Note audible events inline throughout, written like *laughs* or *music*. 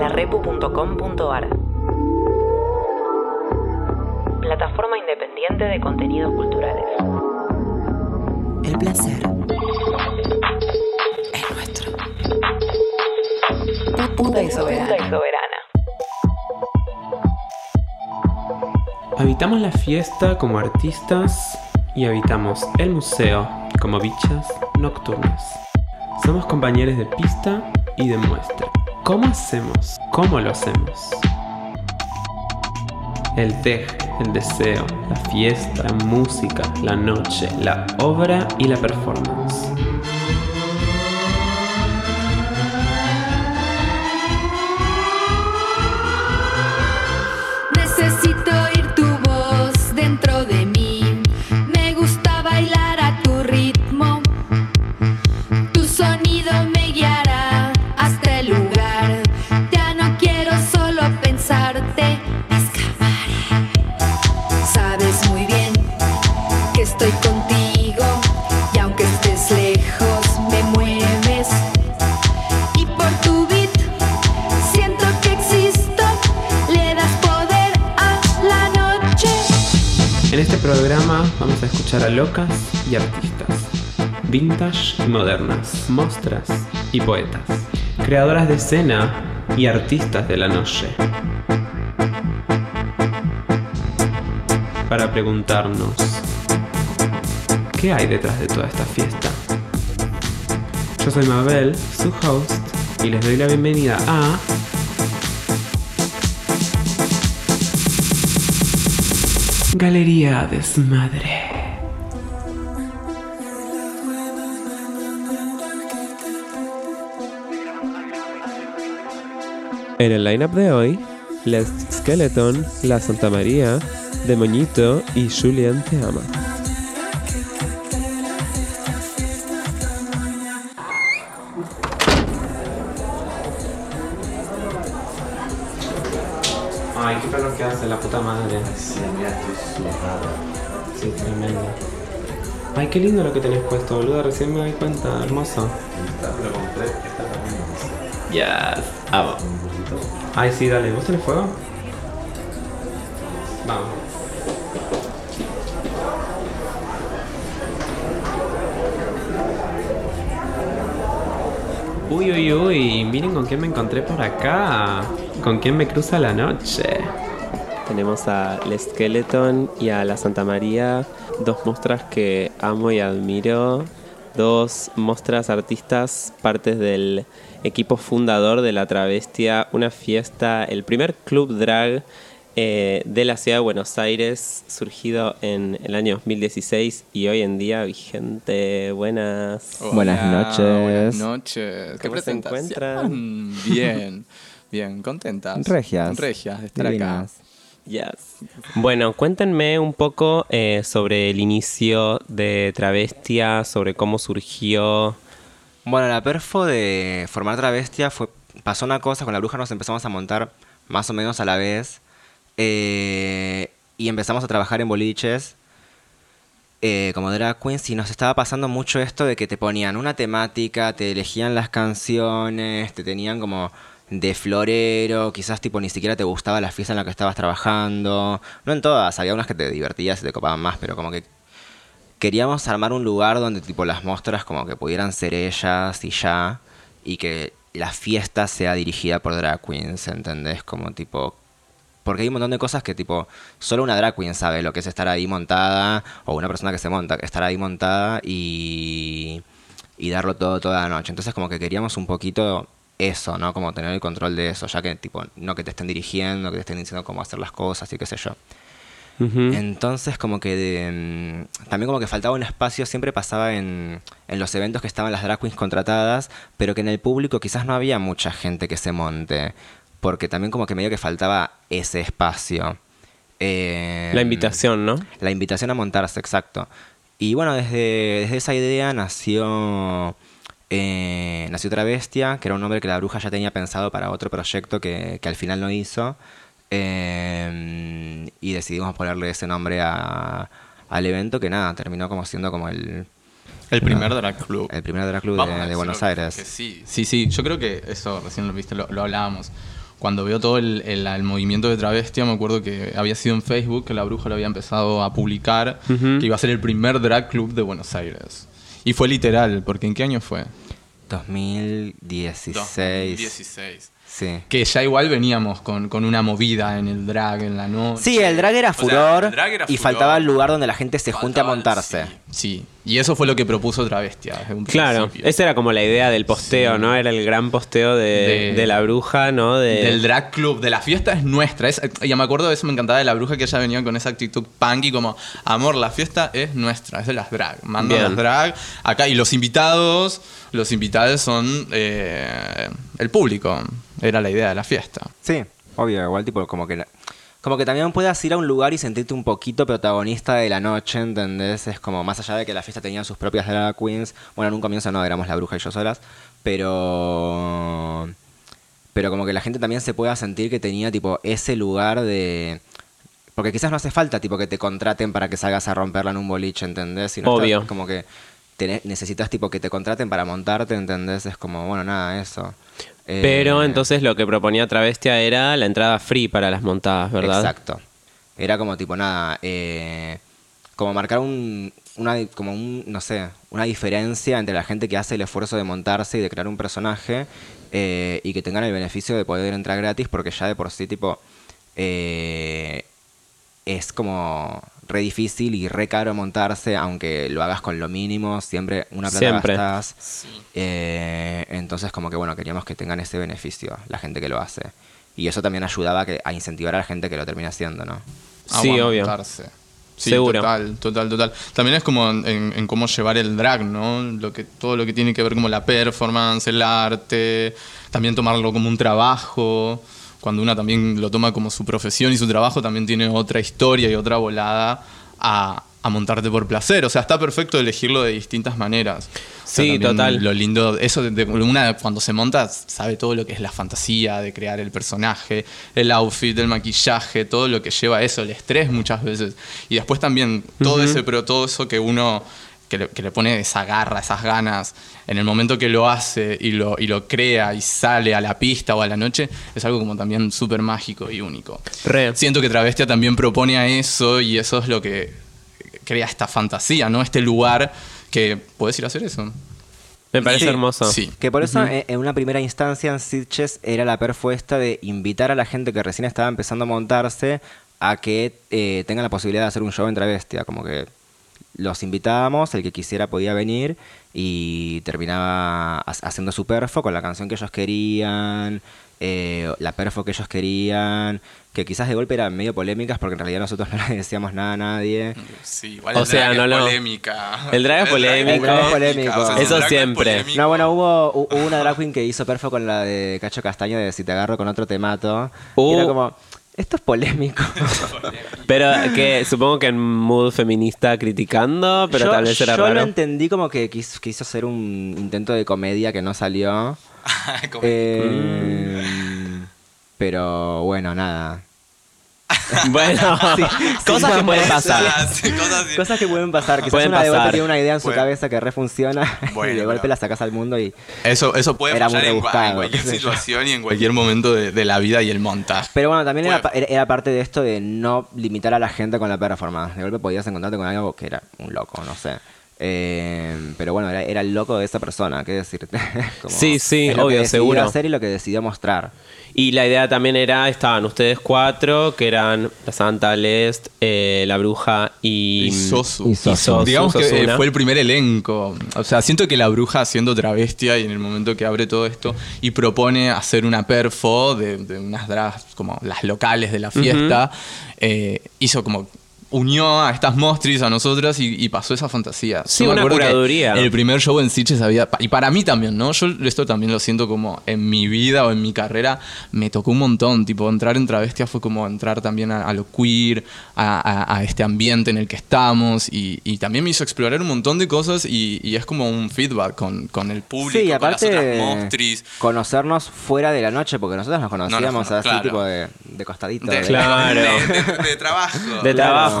larepu.com.ar Plataforma independiente de contenidos culturales. El placer es nuestro. Puta y soberana. Puta y soberana. Habitamos la fiesta como artistas y habitamos el museo como bichas nocturnas. Somos compañeros de pista y de muestra. ¿Cómo hacemos? ¿Cómo lo hacemos? El deje, el deseo, la fiesta, la música, la noche, la obra y la performance. Locas y artistas, vintage y modernas, mostras y poetas, creadoras de escena y artistas de la noche. Para preguntarnos, ¿qué hay detrás de toda esta fiesta? Yo soy Mabel, su host, y les doy la bienvenida a Galería Desmadre. En el lineup de hoy, Les Skeleton, La Santa María, Demoñito y Julian Te Ama. Ay, qué calor que hace la puta madre. Sí, mira, estoy sudada. Sí, tremendo. Ay, qué lindo lo que tenés puesto, boluda. Recién me doy cuenta. Hermoso. Lo compré, esta también. Yes. Amo. Ay, sí, dale. ¿Vos tenés fuego? Vamos. Uy, uy, uy. Miren con quién me encontré por acá. Con quién me cruza la noche. Tenemos a El Skeleton y a la Santa María, dos muestras que amo y admiro, dos muestras artistas, partes del equipo fundador de La Travestia, una fiesta, el primer club drag eh, de la ciudad de Buenos Aires, surgido en el año 2016 y hoy en día vigente. Buenas. Buenas noches. Buenas noches. ¿Qué ¿Cómo se encuentran? Bien, bien, contentas. Regias. Regias de estar Divinas. acá. Yes. Bueno, cuéntenme un poco eh, sobre el inicio de Travestia, sobre cómo surgió. Bueno, la perfo de formar travestia fue, pasó una cosa, con la bruja nos empezamos a montar más o menos a la vez eh, y empezamos a trabajar en boliches. Eh, como drag queens y nos estaba pasando mucho esto de que te ponían una temática, te elegían las canciones, te tenían como de florero, quizás tipo ni siquiera te gustaba la fiesta en la que estabas trabajando, no en todas, había unas que te divertías y te copaban más, pero como que queríamos armar un lugar donde tipo las muestras como que pudieran ser ellas y ya y que la fiesta sea dirigida por drag queens, ¿entendés? Como tipo porque hay un montón de cosas que tipo solo una drag queen sabe lo que es estar ahí montada o una persona que se monta, estar ahí montada y y darlo todo toda la noche. Entonces como que queríamos un poquito eso, ¿no? Como tener el control de eso, ya que tipo no que te estén dirigiendo, que te estén diciendo cómo hacer las cosas y qué sé yo. Entonces como que de, mm, también como que faltaba un espacio, siempre pasaba en, en los eventos que estaban las drag queens contratadas, pero que en el público quizás no había mucha gente que se monte, porque también como que medio que faltaba ese espacio. Eh, La invitación, ¿no? La invitación a montarse, exacto. Y bueno, desde, desde esa idea nació, eh, nació Travestia, que era un nombre que la bruja ya tenía pensado para otro proyecto que, que al final no hizo. Eh, y decidimos ponerle ese nombre a- al evento que nada, terminó como siendo como el, El primer drag club. el primer drag club Vamos de, Buenos Aires. que sí, sí, sí. Yo creo que eso recién lo viste, lo, lo hablábamos. cuando veo todo el, el- el movimiento de travestia, me acuerdo que había sido en Facebook, que la bruja lo había empezado a publicar, que iba a ser el primer drag club de Buenos Aires. Y fue literal, porque ¿en qué año fue? 2016. 2016. Sí. Que ya igual veníamos con, con una movida en el drag, en la noche. Sí, el drag era O sea, furor el drag era y furor. faltaba el lugar donde la gente se junte a montarse. Sí, sí. y eso fue lo que propuso Travestia desde un Claro, principio. esa era como la idea del posteo, Sí. ¿no? Era el gran posteo de, De- de la bruja, ¿no? De, Del drag club, de la fiesta es nuestra. Es, ya me acuerdo de eso, me encantaba de la bruja que ella venía con esa actitud punky como, amor, la fiesta es nuestra, es de las drag. Mando Bien. las drag acá. Y los invitados, los invitados son eh, el público. Era la idea de la fiesta. Sí, obvio, igual tipo como que... Como que también puedas ir a un lugar y sentirte un poquito protagonista de la noche, ¿entendés? Es como más allá de que la fiesta tenía sus propias drag queens. Bueno, en un comienzo no, éramos la bruja y yo solas. Pero... Pero como que la gente también se pueda sentir que tenía tipo ese lugar de... Porque quizás no hace falta tipo que te contraten para que salgas a romperla en un boliche, ¿entendés? Obvio. como que tenés- necesitas tipo que te contraten para montarte, ¿entendés? Es como, bueno, nada, eso. Eh, Pero entonces lo que proponía Travestia era la entrada free para las montadas, ¿verdad? Exacto. Era como tipo nada, eh, como marcar un, una, como un, no sé, una diferencia entre la gente que hace el esfuerzo de montarse y de crear un personaje eh, y que tengan el beneficio de poder entrar gratis porque ya de por sí tipo eh, es como re difícil y re caro montarse, aunque lo hagas con lo mínimo, siempre una plata Siempre. gastas. Eh, entonces como que bueno, queríamos que tengan ese beneficio la gente que lo hace. Y eso también ayudaba a, que, a incentivar a la gente que lo termina haciendo, ¿no? Sí, obvio. montarse. Sí, Seguro. Total, total, total. También es como en, en cómo llevar el drag, ¿no? Lo que, todo lo que tiene que ver como la performance, el arte, también tomarlo como un trabajo. Cuando una también lo toma como su profesión y su trabajo, también tiene otra historia y otra volada a, a montarte por placer. O sea, está perfecto elegirlo de distintas maneras. O sea, Sí, total. Lo lindo, eso de, de- una cuando se monta sabe todo lo que es la fantasía de crear el personaje, el outfit, el maquillaje, todo lo que lleva a eso, el estrés muchas veces. Y después también todo ese, pero todo eso que uno que le, que le pone esa garra, esas ganas, en el momento que lo hace y lo, y lo crea y sale a la pista o a la noche, es algo como también súper mágico y único. Re. Siento que Travestia también propone a eso y eso es lo que crea esta fantasía, ¿no? Este lugar que puedes ir a hacer eso. Me parece Sí. hermoso. Sí. Que por eso eh, en una primera instancia en Sitges era la perfuesta de invitar a la gente que recién estaba empezando a montarse a que eh, tengan la posibilidad de hacer un show en travestia. Como que los invitábamos, el que quisiera podía venir y terminaba ha- haciendo su perfo con la canción que ellos querían, eh, la perfo que ellos querían, que quizás de golpe eran medio polémicas porque en realidad nosotros *laughs* no le decíamos nada a nadie. Sí, igual O el sea, drag no es lo- polémica. *laughs* El drag es polémico. El drag es polémico. Eso es siempre. polémico- No, bueno, hubo, hu- hubo una drag queen que hizo perfo con la de Cacho Castaño de Si te agarro con otro te mato. Y Uh. era como, *laughs* esto es polémico. Pero que supongo que en mood feminista criticando, pero yo, tal vez era yo lo raro. entendí como que quiso, quiso hacer un intento de comedia que no salió. *laughs* Eh, Pero bueno, nada. *laughs* Bueno, *laughs* *laughs* cosas que pueden pasar. Cosas que pueden pasar. Quizás Pueden una de golpe pasar. tiene una idea en su cabeza que refunciona Bueno, y de golpe la sacas al mundo y... Eso, eso puede Era pasar muy rebuscado, en cualquier situación y en cualquier momento de, de la vida y el montaje. Pero bueno, también pa- era- era parte de esto de no limitar a la gente con la performance. De golpe podías encontrarte con algo que era un loco, no sé. Eh, pero bueno, era, era el loco de esa persona, ¿qué decirte? *laughs* Como, Sí, sí, es lo que obvio, decidió seguro. hacer y lo que decidió mostrar. Y la idea también era, estaban ustedes cuatro, que eran la Santa Lest, eh, la Bruja y... Y Sosu. Y Sosu. Digamos que eh, Sosuna. fue el primer elenco. O sea, siento que la bruja haciendo travestia y en el momento que abre todo esto y propone hacer una perfo de, de unas drags como las locales de la fiesta, eh, hizo como unió a estas mostris a nosotras y, y pasó esa fantasía. Sí, Yo me una que curaduría. El primer show en Sitges había, y para mí también, ¿no? Yo esto también lo siento como en mi vida o en mi carrera, me tocó un montón, tipo, entrar en travestia fue como entrar también a, a lo queer, a, a- a este ambiente en el que estamos, y, y también me hizo explorar un montón de cosas y, y es como un feedback con, con el público, Sí, y con las aparte otras mostris. conocernos fuera de la noche, porque nosotros nos conocíamos cono- así, claro. tipo de, de costadito. De, de- Claro. de- de- *laughs* de trabajo.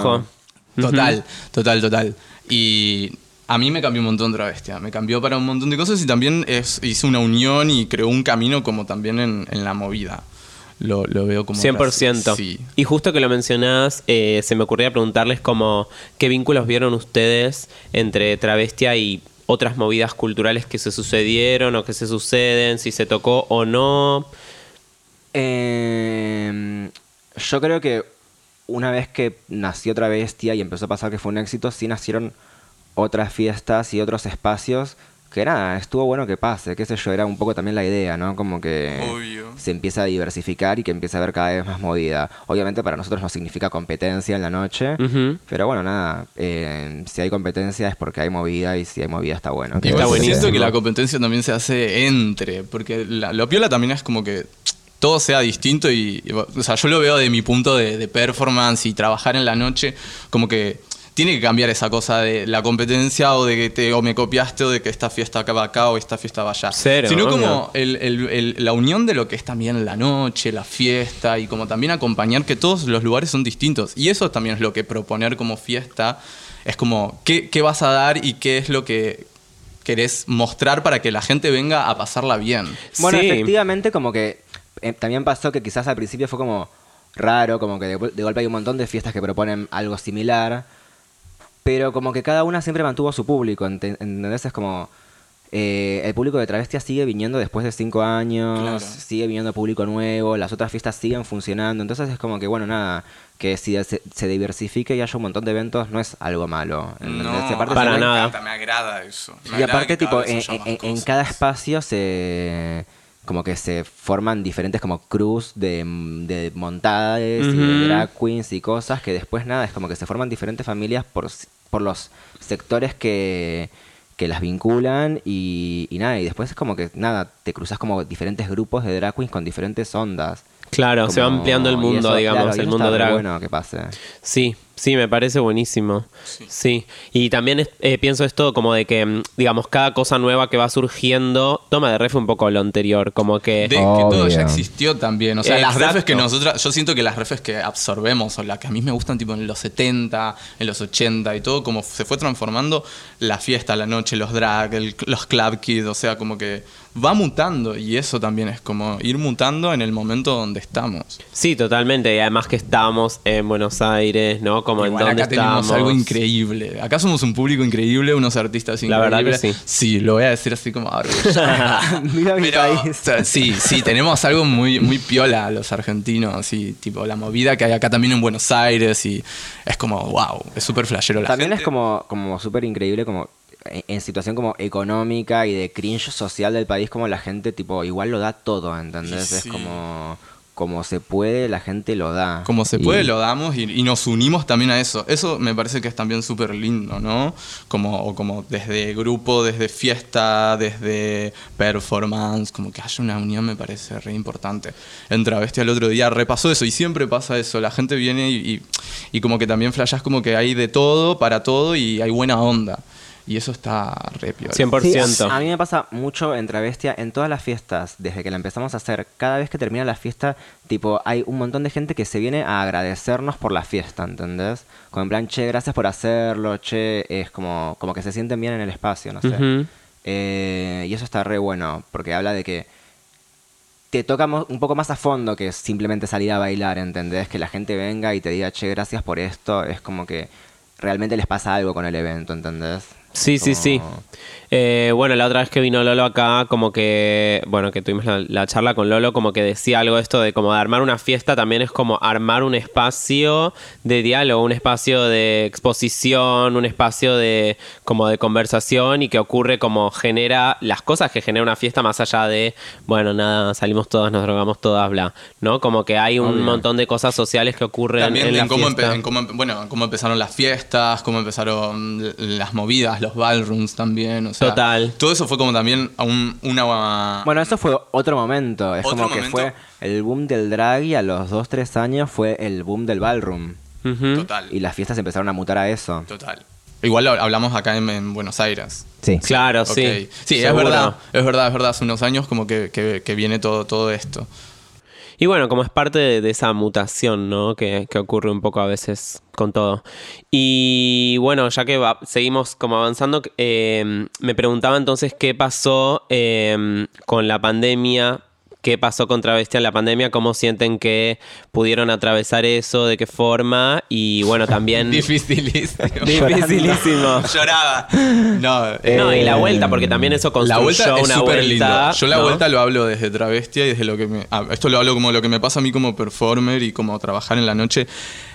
Total, total, total. Y a mí me cambió un montón Travestia. Me cambió para un montón de cosas y también es, hizo una unión y creó un camino como también en, en la movida. lo, lo veo como... 100%. Sí. Y justo que lo mencionás, eh, se me ocurría preguntarles como qué vínculos vieron ustedes entre travestia y otras movidas culturales que se sucedieron o que se suceden, si se tocó o no. Eh, yo creo que una vez que nació Travestia y empezó a pasar que fue un éxito, sí nacieron otras fiestas y otros espacios que nada, estuvo bueno que pase, qué sé yo, era un poco también la idea, ¿no? Como que Obvio. se empieza a diversificar y que empieza a haber cada vez más movida. Obviamente para nosotros no significa competencia en la noche, pero bueno, nada, eh, si hay competencia es porque hay movida y si hay movida está bueno. Está Igual buenísimo. siento que la competencia también se hace entre, porque la- lo piola también es como que todo sea distinto y, y, o sea, yo lo veo de mi punto de, de performance y trabajar en la noche, como que tiene que cambiar esa cosa de la competencia o de que te, o me copiaste o de que esta fiesta acá va acá o esta fiesta va allá. Cero, Sino como el- el- el- la unión de lo que es también la noche, la fiesta y como también acompañar que todos los lugares son distintos. Y eso también es lo que proponer como fiesta. Es como, ¿qué, qué vas a dar y qué es lo que querés mostrar para que la gente venga a pasarla bien? Bueno, Sí. efectivamente, como que eh, también pasó que quizás al principio fue como raro, como que de, gol- de golpe hay un montón de fiestas que proponen algo similar, pero como que cada una siempre mantuvo su público, ente- ¿entendés? Es como... eh, el público de Travestia sigue viniendo después de cinco años, Claro. sigue viniendo público nuevo, las otras fiestas siguen funcionando, entonces es como que, bueno, nada, que si se, se diversifique y haya un montón de eventos no es algo malo. Y aparte Para nada. Me agrada eso. Me y agrada aparte, tipo, en, cada espacio se como que se forman diferentes como crews de, de montades y de drag queens y cosas que después nada, es como que se forman diferentes familias por, por los sectores que, que las vinculan y, y nada, y después es como que nada, te cruzas como diferentes grupos de drag queens con diferentes ondas. Claro, se va ampliando el mundo, eso, digamos, claro, el mundo drag. bueno que pase. Sí, sí, me parece buenísimo. Sí. Y también eh, pienso esto como de que, mm, digamos, cada cosa nueva que va surgiendo toma de ref un poco lo anterior, como que... De que todo ya existió también. O sea, las refes que nosotras. Yo siento que las refes que absorbemos, o las que a mí me gustan, tipo en los 70, en los 80 y todo, como se fue transformando la fiesta, la noche, los drag, el- los club kids. O sea, como que va mutando. Y eso también es como ir mutando en el momento donde estamos. Sí, totalmente. Y además que estamos en Buenos Aires, ¿no? Como Igual en donde acá tenemos algo increíble. Acá somos un público increíble, unos artistas La increíbles. verdad que sí. Sí, lo voy a decir así como. *laughs* Mira mi Pero, país. sí, sí, tenemos algo muy, muy piola los argentinos, así, tipo la movida que hay acá también en Buenos Aires y es como, wow, es súper flashero la También gente. es como, como súper increíble como en, en situación como económica y de cringe social del país, como la gente tipo igual lo da todo, ¿entendés? Sí. Es como, como se puede, la gente lo da. Como se Y- puede, lo damos y, y nos unimos también a eso. Eso me parece que es también súper lindo, ¿no? Como, o como desde grupo, desde fiesta, desde performance, como que haya una unión me parece re importante. En Travesti el otro día repasó eso y siempre pasa eso. La gente viene y, y, y como que también flashás como que hay de todo, para todo y hay buena onda. Y eso está re piola. 100%. Sí, a, a mí me pasa mucho en Travestia, en todas las fiestas, desde que la empezamos a hacer, cada vez que termina la fiesta, tipo, hay un montón de gente que se viene a agradecernos por la fiesta, ¿entendés? Como en plan, che, gracias por hacerlo, che, es como, como que se sienten bien en el espacio, no sé. Eh, y eso está re bueno, porque habla de que te toca un poco más a fondo que simplemente salir a bailar, ¿entendés? Que la gente venga y te diga, che, gracias por esto, es como que realmente les pasa algo con el evento, ¿entendés? Sí, sí, sí. Eh, bueno, la otra vez que vino Lolo acá, como que, bueno, que tuvimos la, la charla con Lolo, como que decía algo esto de como de armar una fiesta también es como armar un espacio de diálogo, un espacio de exposición, un espacio de como de conversación y que ocurre como genera las cosas que genera una fiesta más allá de, bueno, nada, salimos todas, nos drogamos todas, bla, ¿no? Como que hay un Obvio. montón de cosas sociales que ocurren También en en, la cómo, fiesta. en cómo empe- bueno, en cómo empezaron las fiestas, cómo empezaron las movidas, los ballrooms también. O sea, Total. Todo eso fue como también a un- una. Bueno, eso fue otro momento. Es Otro como que momento. fue el boom del drag y a los 2, 3 años fue el boom del ballroom. Ujú. Total. Y las fiestas empezaron a mutar a eso. Total. Igual lo hablamos acá en, en Buenos Aires. Sí. Claro, Ok. sí. Sí, es seguro. verdad. Es verdad, es verdad. Hace unos años como que, que- que viene todo, todo esto. Y bueno, como es parte de, esa mutación, ¿no? Que, que ocurre un poco a veces con todo. Y bueno, ya que seguimos como avanzando, eh, me preguntaba entonces qué pasó eh, con la pandemia, qué pasó con Travestia en la pandemia, cómo sienten que pudieron atravesar eso, de qué forma y bueno, también... *laughs* Dificilísimo. *laughs* Dificilísimo. *laughs* Lloraba. No, No, y la eh, vuelta, porque también eso La construyó vuelta es una súper lindo. Yo la ¿no? vuelta lo hablo desde travestia y desde lo que me. ah, esto lo hablo como lo que me pasa a mí como performer y como trabajar en la noche.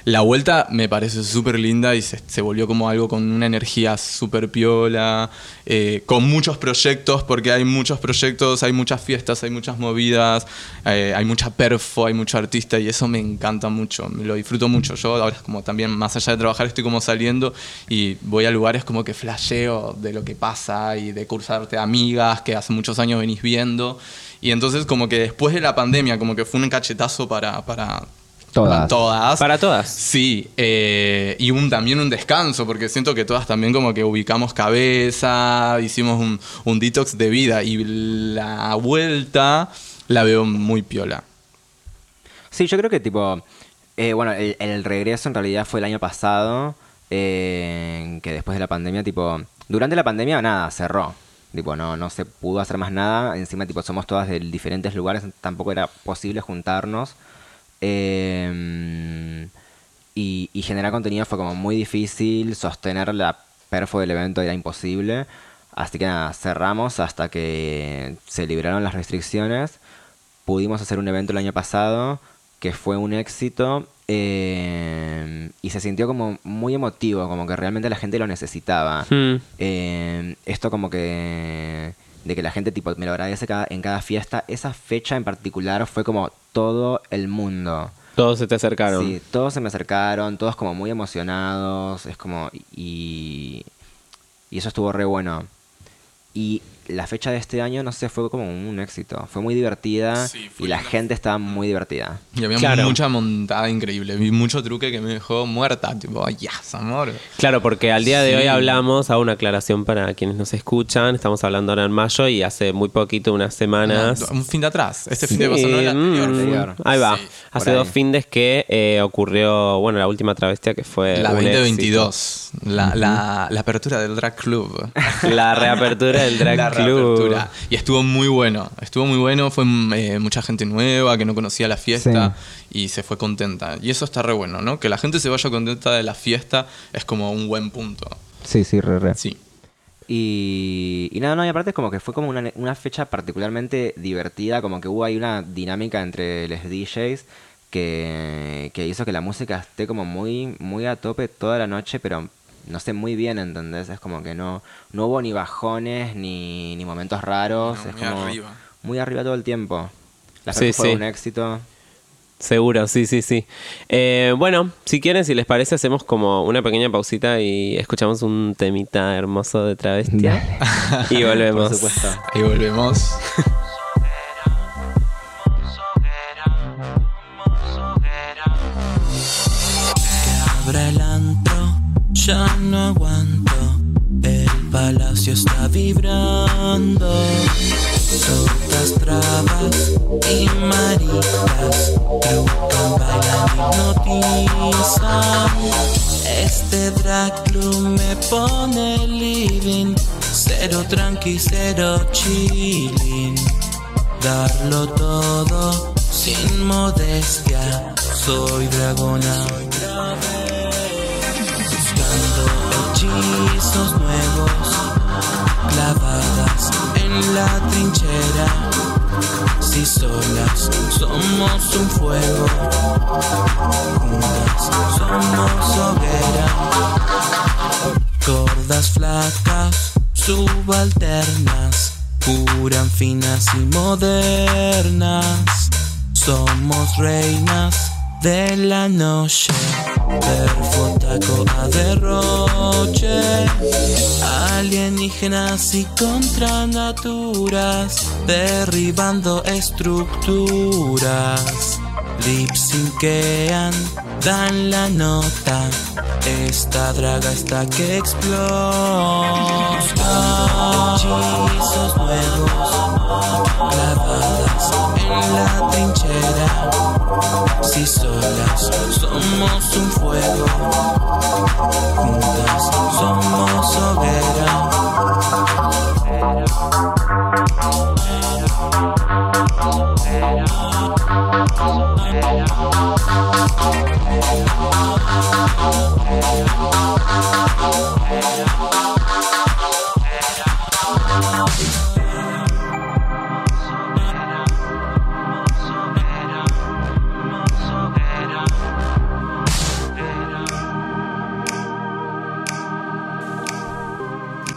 La vuelta me parece súper linda y se, volvió como algo con una energía súper piola, eh, con muchos proyectos, porque hay muchos proyectos, hay muchas fiestas, hay muchas movidas, eh, hay mucha perfo, hay mucho artista y eso me encanta mucho, me lo disfruto mucho. Yo ahora como también más allá de trabajar estoy como saliendo y voy a lugares como que flasheo de lo que pasa y de cursarte amigas que hace muchos años venís viendo. Y entonces como que después de la pandemia como que fue un cachetazo para... para Todas. para todas. Para todas. Sí, eh, y un, también un descanso, porque siento que todas también como que ubicamos cabeza, hicimos un, un detox de vida y la vuelta la veo muy piola. Sí, yo creo que tipo, eh, bueno, el, el regreso en realidad fue el año pasado, eh, que después de la pandemia, tipo, durante la pandemia nada, cerró. Tipo, no, no se pudo hacer más nada. Encima, tipo, somos todas de diferentes lugares, tampoco era posible juntarnos. Eh, y, y generar contenido fue como muy difícil, sostener la perfo del evento era imposible. Así que nada, cerramos hasta que se liberaron las restricciones. Pudimos hacer un evento el año pasado que fue un éxito eh, y se sintió como muy emotivo, como que realmente la gente lo necesitaba. Hmm. Eh, esto como que de que la gente tipo me lo agradece cada- en cada fiesta. Esa fecha en particular fue como todo el mundo. Todos se te acercaron. Sí, todos se me acercaron, todos como muy emocionados, es como y y eso estuvo re bueno. Y la fecha de este año, no sé, fue como un éxito. Fue muy divertida Sí, fue y la una- gente estaba muy divertida. Y había Claro. mucha montada increíble, vi mucho truque que me dejó muerta, tipo, yes, amor. Claro, porque al día de hoy hablamos, hago una aclaración para quienes nos escuchan, estamos hablando ahora en mayo y hace muy poquito, unas semanas. Un fin de atrás, este fin de pasó, no el anterior. mm, anterior. Ahí va. Hace ahí. dos findes que eh, ocurrió, bueno, la última travestia que fue. La un 2022, la, la, la apertura del drag club. La reapertura del Drag La Club. Y estuvo muy bueno. Estuvo muy bueno. Fue eh, mucha gente nueva que no conocía la fiesta y se fue contenta. Y eso está re bueno, ¿no? Que la gente se vaya contenta de la fiesta es como un buen punto. Sí, sí, re, re. Sí. Y, y nada, no, y aparte como que fue como una, una fecha particularmente divertida, como que hubo ahí una dinámica entre los DJs que, que hizo que la música esté como muy, muy a tope toda la noche, pero no sé, muy bien, ¿entendés? Es como que no, no hubo ni bajones ni, ni momentos raros, No, es muy como arriba. muy arriba todo el tiempo. La Sí, fue sí. un éxito. Seguro, sí, sí, sí. Eh, bueno, si quieren, si les parece, hacemos como una pequeña pausita y escuchamos un temita hermoso de travestia. *laughs* y volvemos. Por supuesto. Ahí volvemos. *laughs* ya no aguanto. El palacio está vibrando. Tortas, trabas y maritas trucan, bailan, hipnotizan. Este drag club me pone living. Cero tranqui, cero chilling. Darlo todo sin modestia. Soy dragona otra vez. Hechizos nuevos. Clavadas en la trinchera. Si solas somos un fuego. Juntas somos hoguera. Gordas flacas, subalternas, curan finas y modernas. Somos reinas de la noche, perfo taco a derroche. Alienígenas y contranaturas, derribando estructuras. Lipsinquean, dan la nota. Esta draga está que explota. Hechizos nuevos, clavadas en la trinchera. Si solas somos un fuego, juntas somos hoguera.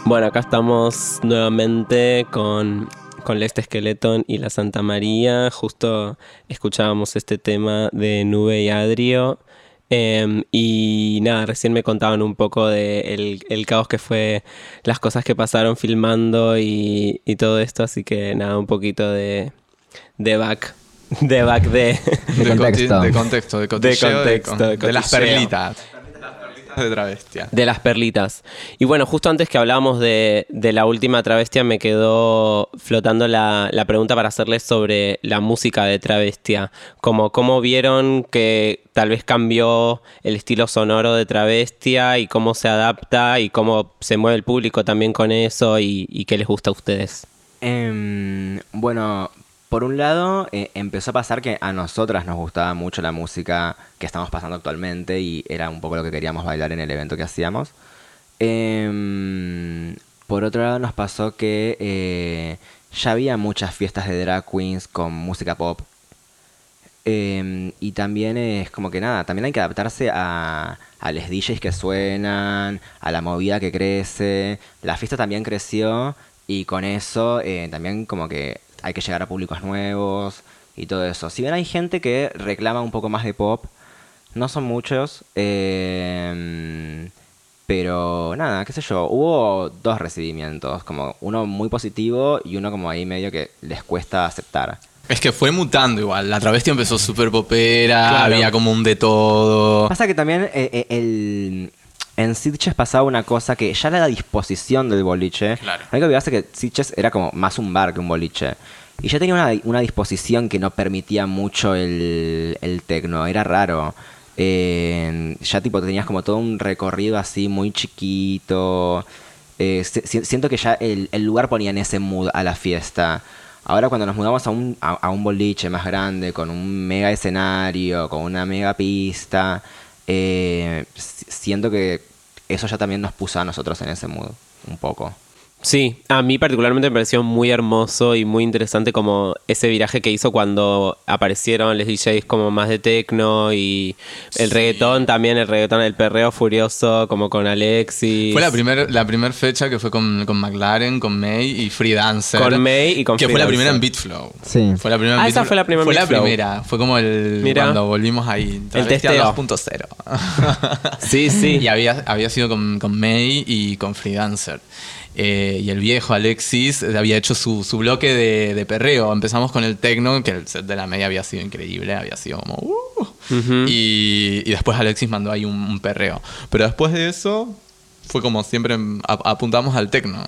Bueno, acá estamos nuevamente con, con Leste Skeleton y la Santa María. Justo escuchábamos este tema de Nube y Adrio. Em, y nada, recién me contaban un poco de el, el caos que fue, las cosas que pasaron filmando y, y todo esto. Así que nada, un poquito de, de back. De back de. De, *laughs* contexto. de contexto, de cotilleo, de, contexto, con- de las perlitas. De travestia. De las perlitas. Y bueno, justo antes que hablábamos de, de la última travestia, me quedó flotando la, la pregunta para hacerles sobre la música de travestia. Como cómo vieron que tal vez cambió el estilo sonoro de travestia y cómo se adapta y cómo se mueve el público también con eso y, y qué les gusta a ustedes. Em, bueno, por un lado, eh, empezó a pasar que a nosotras nos gustaba mucho la música que estamos pasando actualmente y era un poco lo que queríamos bailar en el evento que hacíamos. Em, por otro lado, nos pasó que eh, ya había muchas fiestas de drag queens con música pop. Em, y también es como que nada, también hay que adaptarse a, a los DJs que suenan, a la movida que crece. La fiesta también creció y con eso eh, también como que hay que llegar a públicos nuevos y todo eso. Si bien hay gente que reclama un poco más de pop, no son muchos. em, pero nada, qué sé yo, hubo dos recibimientos, como uno muy positivo y uno como ahí medio que les cuesta aceptar. Es que fue mutando igual. La travestia empezó súper popera, Claro. había como un de todo. Pasa que también eh, eh, el, en Sitges pasaba una cosa que ya era la disposición del boliche. Claro. Hay que olvidarse que Sitges era como más un bar que un boliche. Y ya tenía una, una disposición que no permitía mucho el, el tecno. Era raro. Eh, ya tipo tenías como todo un recorrido así muy chiquito. Eh, si- si- siento que ya el, el lugar ponía en ese mood a la fiesta. Ahora cuando nos mudamos a un, a, a un boliche más grande, con un mega escenario, con una mega pista, eh, si- siento que eso ya también nos puso a nosotros en ese mood, un poco. Sí, a mí particularmente me pareció muy hermoso y muy interesante como ese viraje que hizo cuando aparecieron los DJs como más de techno y el reggaetón también, el reggaetón, el perreo furioso como con Alexis. Fue la primera la primer fecha que fue con, con McLaren, con May y Free Dancer. Con May y con Que Free fue la primera en Beatflow. Sí. Fue la primera en Ah, esa fue la primera en Fue la primera. Fue como el Mira. cuando volvimos ahí. Travestia testeo. 2.0. Sí, sí. *laughs* y había, había sido con, con May y con Free Dancer. Eh, y el viejo Alexis había hecho su, su bloque de, de perreo. Empezamos con el techno, que el set de la media había sido increíble, había sido como... uh. y, y después Alexis mandó ahí un, un perreo. Pero después de eso, fue como siempre ap- apuntamos al techno.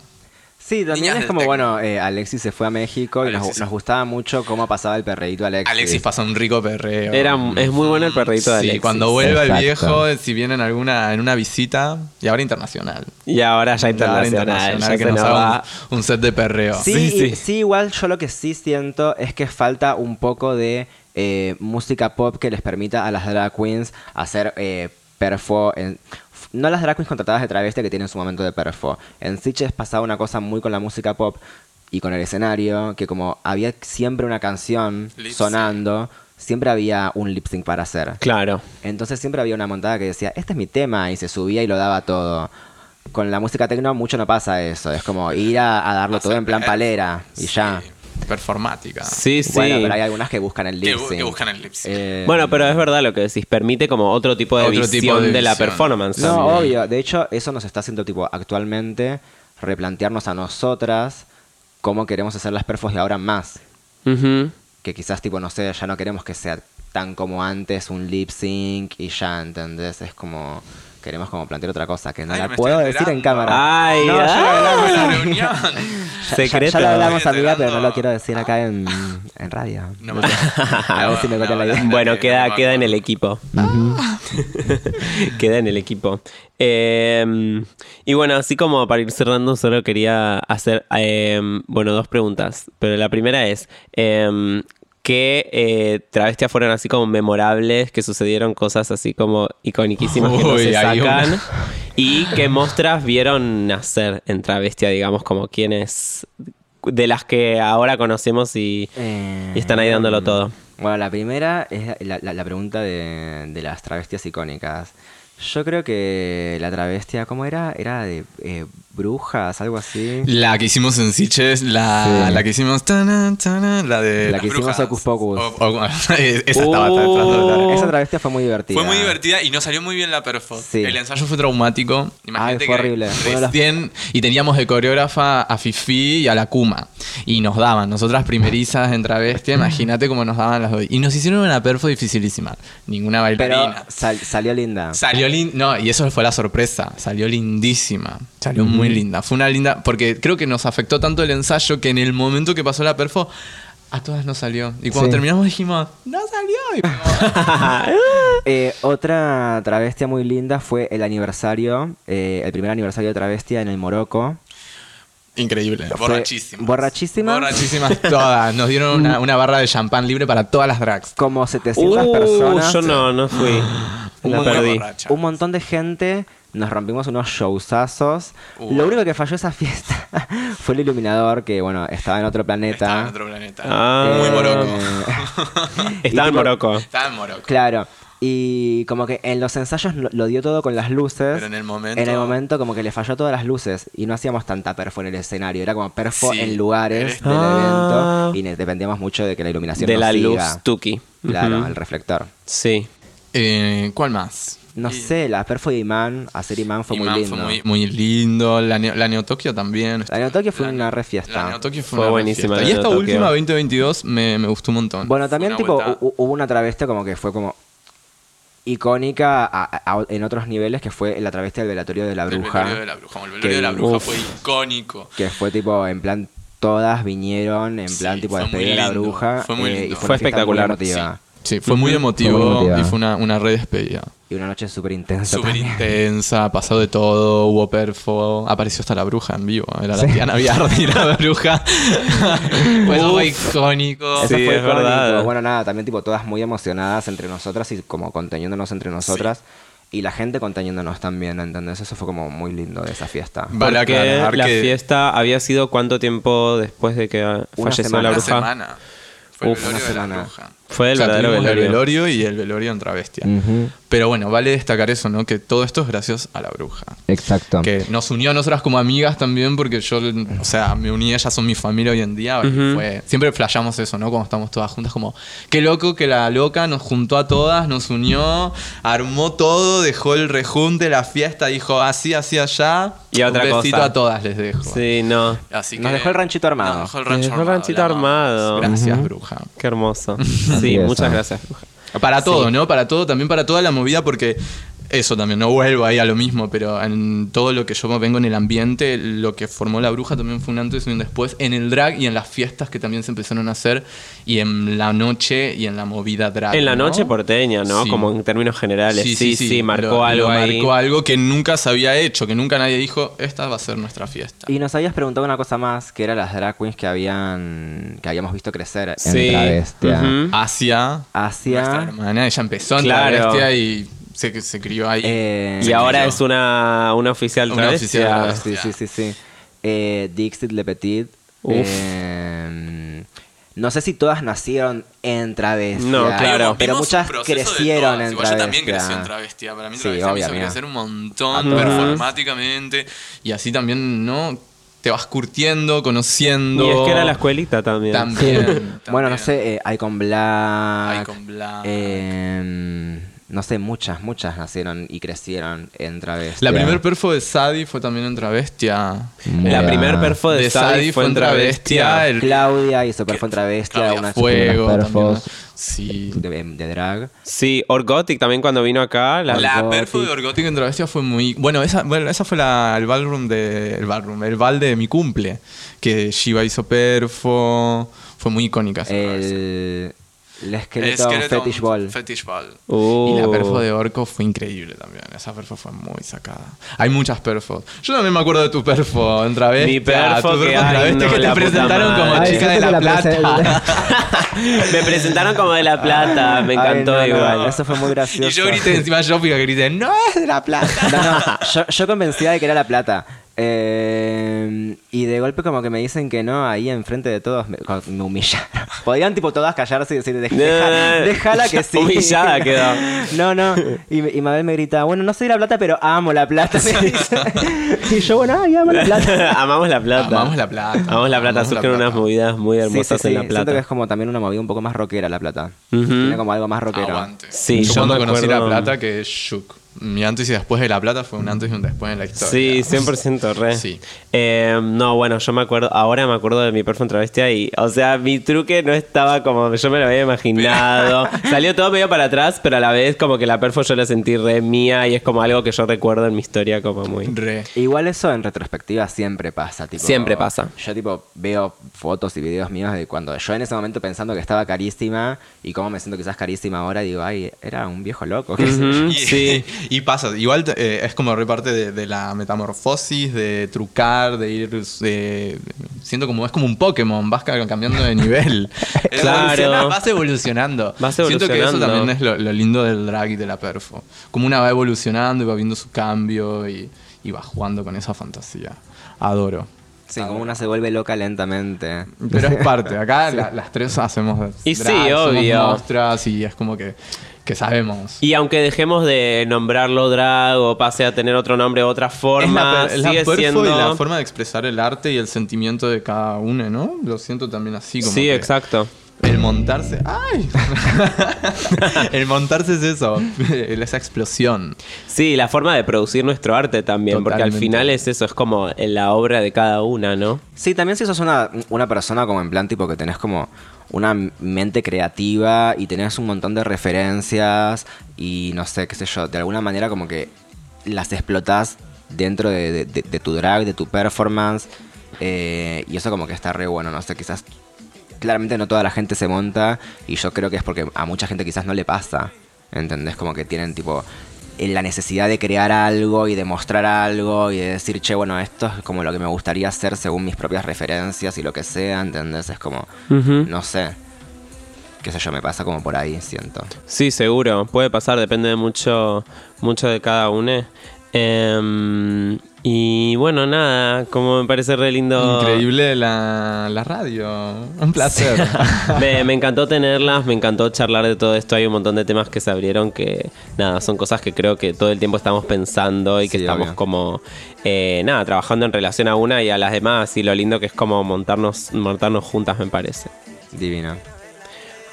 Sí, también Niñas es como, bueno, eh, Alexis se fue a México y nos, gustaba mucho cómo pasaba el perreíto Alexis. Alexis pasa un rico perreo. Era, es muy bueno el perrito de Sí, Alexis. cuando vuelva Exacto. el viejo, si viene en alguna en una visita, y ahora internacional. Y ahora ya Ahora internacional, ya que nos haga un, un set de perreo. Sí, Sí, y- sí. sí, igual yo lo que sí siento es que falta un poco de eh, música pop que les permita a las drag queens hacer eh, perfo. En, no las drag queens contratadas de travesti que tienen su momento de perfo. En Sitges pasaba una cosa muy con la música pop y con el escenario, que como había siempre una canción sonando, siempre había un lip sync para hacer. Claro. Entonces siempre había una montada que decía, este es mi tema, y se subía y lo daba todo. Con la música tecno mucho no pasa eso, es como ir a, a darlo todo en plan palera y ya. Performática. Sí, sí. Bueno, pero hay algunas que buscan el lip sync. que buscan el lip sync. Eh, Bueno, pero es verdad lo que decís, permite como otro tipo de Otro visión tipo de de, la performance. No, también. obvio. De hecho, eso nos está haciendo tipo actualmente replantearnos a nosotras cómo queremos hacer las perfos de ahora más. Que quizás tipo, no sé, ya no queremos que sea tan como antes un lip sync y ya, ¿entendés? Es como... Queremos como plantear otra cosa que no Ay, la puedo decir en cámara. Ay, No, ya lo hablamos. la reunión. Ya- ya- Secreto. Ya, lo hablamos, amiga, pero no lo quiero decir acá en, en radio. No me- *laughs* A ver si me No, la no, idea. no, Bueno, no, queda, no, queda en el equipo. *laughs* queda en el equipo. Eh, y bueno, así como para ir cerrando, solo quería hacer, eh, bueno, dos preguntas. Pero la primera es, eh, que eh, travestias fueron así como memorables, que sucedieron cosas así como iconiquísimas que no se sacan. una. *laughs* Y que mostras vieron nacer en travestia, digamos, como quienes de las que ahora conocemos y, Eh, y están ahí dándolo todo. Bueno, la primera es la, la- la pregunta de, de las travestias icónicas. Yo creo que la travestia, ¿cómo era? Era de eh, brujas, algo así. La que hicimos en Sitges, la, Sí. la que hicimos. la de. La que hicimos. Hocus Pocus. O- o- *laughs* esa estaba Oh. Esa travestia fue muy divertida. Fue muy divertida y nos salió muy bien la perfo. Sí. El ensayo fue traumático. Imagínate fue que horrible. Fue los- recién y teníamos de coreógrafa a Fifi y a la Kuma. Y nos daban, nosotras primerizas en travestia, imagínate cómo nos daban las dos. Y nos hicieron una perfo dificilísima. Ninguna Pero bailarina. sal- salió linda. Salió no, y eso fue la sorpresa. Salió lindísima. Salió muy linda. Fue una linda, porque creo que nos afectó tanto el ensayo que en el momento que pasó la perfo, a todas nos salió. Y cuando Sí. terminamos dijimos, no salió. Y *laughs* Eh, otra travestia muy linda fue el aniversario, eh, el primer aniversario de travestia en el Morocco. Increíble, borrachísimas. borrachísimas. Borrachísimas *laughs* todas. Nos dieron una, una barra de champán libre para todas las drags. Como 700 Uh, personas. yo no, no fui. *gasps* La Muy perdí. Un montón de gente. Nos rompimos unos showzazos. Uh. Lo único que falló esa fiesta *laughs* fue el iluminador que, bueno, estaba en otro planeta. Estaba en otro planeta. Ah. Muy *laughs* Eh, moroco. Estaba en tipo- Morocco. Estaba en Morocco. Claro. Y como que en los ensayos lo, lo dio todo con las luces. Pero en el momento- En el momento como que le falló todas las luces. Y no hacíamos tanta perfo en el escenario. Era como perfo Sí, en lugares eres- del Ah. evento. Y ne- dependíamos mucho de que la iluminación De nos la siga. luz Tuki. Claro, el reflector. Sí. Eh, ¿Cuál más? No Y- sé, la perfo de Imán, hacer Imán fue muy lindo. Fue muy, muy lindo. La, Neo- la Neo Tokio también. La Neo Tokio fue La- una re fiesta. La Neo Tokio fue, Fue una buenísima Y esta última 2022 me, me gustó un montón. Bueno, también tipo vuelta- hubo una travestia como que fue como icónica a- a- en otros niveles que fue la travestia del velatorio de la El bruja. velorio de la bruja. El velorio de la Que- bruja uf. fue icónico. Que fue tipo en plan todas vinieron en plan Sí, tipo fue muy despedida de la bruja fue muy eh, y fue, muy espectacular, emotiva. Sí, fue muy Fue emotivo muy emotiva. y fue una, una re despedida. y una noche súper intensa Súper intensa, pasó de todo, hubo perfo, apareció hasta la bruja en vivo. Era la Sí. Tiana Biardi, *laughs* la bruja. *laughs* fue todo icónico. Eso Sí, fue es icónico. verdad. Bueno, nada, también tipo todas muy emocionadas entre nosotras y como conteniéndonos entre nosotras. Y la gente conteniéndonos también, ¿entendés? Eso fue como muy lindo de esa fiesta. Vale Porque aclarar la que- fiesta había sido cuánto tiempo después de que ah, falleció semana. la Una bruja. semana. Fue Uf, una de la semana. bruja. Fue el O sea, verdadero velorio. El velorio y el velorio en travestia. Pero bueno, vale destacar eso, ¿no? Que todo esto es gracias a la bruja. Exacto. Que nos unió a nosotras como amigas también, porque yo, o sea, me uní, ellas son mi familia hoy en día. fue, siempre flashamos eso, ¿no? Cuando estamos todas juntas, como, qué loco que la loca nos juntó a todas, nos unió, armó todo, dejó el rejunte, la fiesta, dijo así, así, allá. Y otra Un besito cosa. a todas les dejo. Sí, no. Así Nos dejó el ranchito armado. Nos dejó el Nos rancho dejó el armado. ranchito armado. Gracias, bruja. Qué hermoso. *laughs* Sí, muchas gracias, bruja. Para todo, ¿no? Para todo, también para toda la movida, porque eso también, no vuelvo ahí a lo mismo, pero en todo lo que yo vengo en el ambiente, lo que formó la bruja también fue un antes y un después, en el drag y en las fiestas que también se empezaron a hacer, y en la noche y en la movida drag. En la ¿no? noche porteña, ¿no? Sí. Como en términos generales. Sí, sí, marcó Lo- algo lo ahí. Marcó algo que nunca se había hecho, que nunca nadie dijo, esta va a ser nuestra fiesta. Y nos habías preguntado una cosa más, que eran las drag queens que habían que habíamos visto crecer en Sí. Travestia. Asia, Asia. nuestra hermana, ella empezó en Claro. Travestia y se, se crió ahí. Eh, Y Se ahora crió. es una, una oficial Una travestia. oficial travesti. Sí, sí, sí, sí. Eh, Dixit Le Petit. Uf. eh, no sé si todas nacieron en Travestia. No, claro. Pero muchas crecieron en Igual yo también Travestia. crecí en travestia. Para mí Sí, travestia me obvio, hizo crecer un montón performáticamente. Y así también, ¿no? Te vas curtiendo, conociendo. Y es que era la escuelita también. También. *laughs* Bueno, no sé, eh, Icon Black. Icon Black. eh, no sé, muchas, muchas nacieron y crecieron en Travestia. La primer perfo de Sadie fue también en travestia. Muy La primer perfo de, de Sadie Sadie fue en travestia. El Claudia hizo perfo en Travestia, una Fuego. perfos Sí. de, de drag. Sí, Orgotic también cuando vino acá. La, perfo de Orgotic en Travestia fue muy. Bueno, esa, bueno, esa fue la, el ballroom de. El ballroom, el bal de mi cumple. Que Shiva hizo perfo. Fue muy icónica esa travestia. El, El esqueleto Skeleton Fetish Ball. Fetish Ball. Y la perfo de Orco fue increíble también. Esa perfo fue muy sacada. Hay muchas perfos. Yo también me acuerdo de tu perfo en travesti. Mi perfo tu que, en ay, travesti no, que la te presentaron como. Ay, chica de la, que la plata. *laughs* Me presentaron como de La Plata, me encantó no, igual. Eso fue muy gracioso. y yo grité encima yo fui que grité, no es de la plata. No, no, yo, yo convencida de que era la plata. Eh, golpe como que me dicen que no, ahí enfrente de todos me, me humillaron. *laughs* Podían tipo todas callarse y decir, "Deja- No, déjala que *laughs* sí. humillada quedó. *laughs* No, no. Y, y Mabel me grita, bueno, no soy la plata, pero amo la plata. me dice. y yo, bueno, ay, amo la plata. Amamos La Plata. Amamos La Plata. Amamos La Plata. Amamos La Surgen unas Plata. movidas muy Sí, sí, hermosas sí. en La Siento que Plata. es como también una movida un poco más rockera la plata. Ujú. Tiene como algo más rockero. Aguante. Sí, yo yo cuando conocí acuerdo- La Plata que shook. Mi antes y después de La Plata fue un antes y un después en la historia. Sí, 100% re. Sí. Eh, no, bueno, yo me acuerdo, ahora me acuerdo de mi perfo en travestia y, o sea, mi truque no estaba como yo me lo había imaginado. *laughs* Salió todo medio para atrás, pero a la vez como que la perfo yo la sentí re mía y es como algo que yo recuerdo en mi historia como muy... Re. Igual eso en retrospectiva siempre pasa, tipo. Siempre pasa. Yo tipo veo fotos y videos míos de cuando yo en ese momento pensando que estaba carísima y cómo me siento quizás carísima ahora, digo, ay, era un viejo loco. qué sé yo. Ujú, Y, Sí. *laughs* y pasa, igual eh, es como reparte de, de la metamorfosis, de trucar, de ir. de- siento como es como un Pokémon, vas ca- cambiando de nivel. *laughs* Claro. Vas evolucionando. Vas Siento que eso también es lo, lo lindo del drag y de la perfo. Como una va evolucionando y va viendo su cambio y, y va jugando con esa fantasía. Adoro. Sí, como una se vuelve loca lentamente. Pero es parte. Acá *laughs* la- las tres hacemos Y sí, drag, somos obvio. mostras y es como que, que sabemos. Y aunque dejemos de nombrarlo drag o pase a tener otro nombre, otra forma, la, per- es la sigue siendo... y la forma de expresar el arte y el sentimiento de cada uno, ¿no? Lo siento también así como Sí, que exacto. El montarse... ¡Ay! *laughs* el montarse es eso, *laughs* esa explosión. Sí, la forma de producir nuestro arte también, porque al final es eso, es como la obra de cada una, ¿no? Sí, también si sos una, una persona como en plan tipo que tenés como una mente creativa y tenés un montón de referencias y no sé, qué sé yo, de alguna manera como que las explotás dentro de, tu drag, de tu performance eh, y eso como que está re bueno, no sé, quizás claramente no toda la gente se monta y yo creo que es porque a mucha gente quizás no le pasa, ¿entendés? Como que tienen tipo la necesidad de crear algo y de mostrar algo y de decir, che, bueno, esto es como lo que me gustaría hacer según mis propias referencias y lo que sea, ¿entendés? Es como, no sé, qué sé yo, me pasa como por ahí, siento. Sí, seguro. Puede pasar, depende de mucho, mucho de cada uno. Em, y bueno, nada, como me parece re lindo. Increíble la, la radio. Un placer. *laughs* me, me encantó tenerlas, me encantó charlar de todo esto. Hay un montón de temas que se abrieron que, nada, son cosas que creo que todo el tiempo estamos pensando y que Sí, estamos obvio. como, eh, nada, trabajando en relación a una y a las demás. Y lo lindo que es como montarnos, montarnos juntas, me parece. Divino.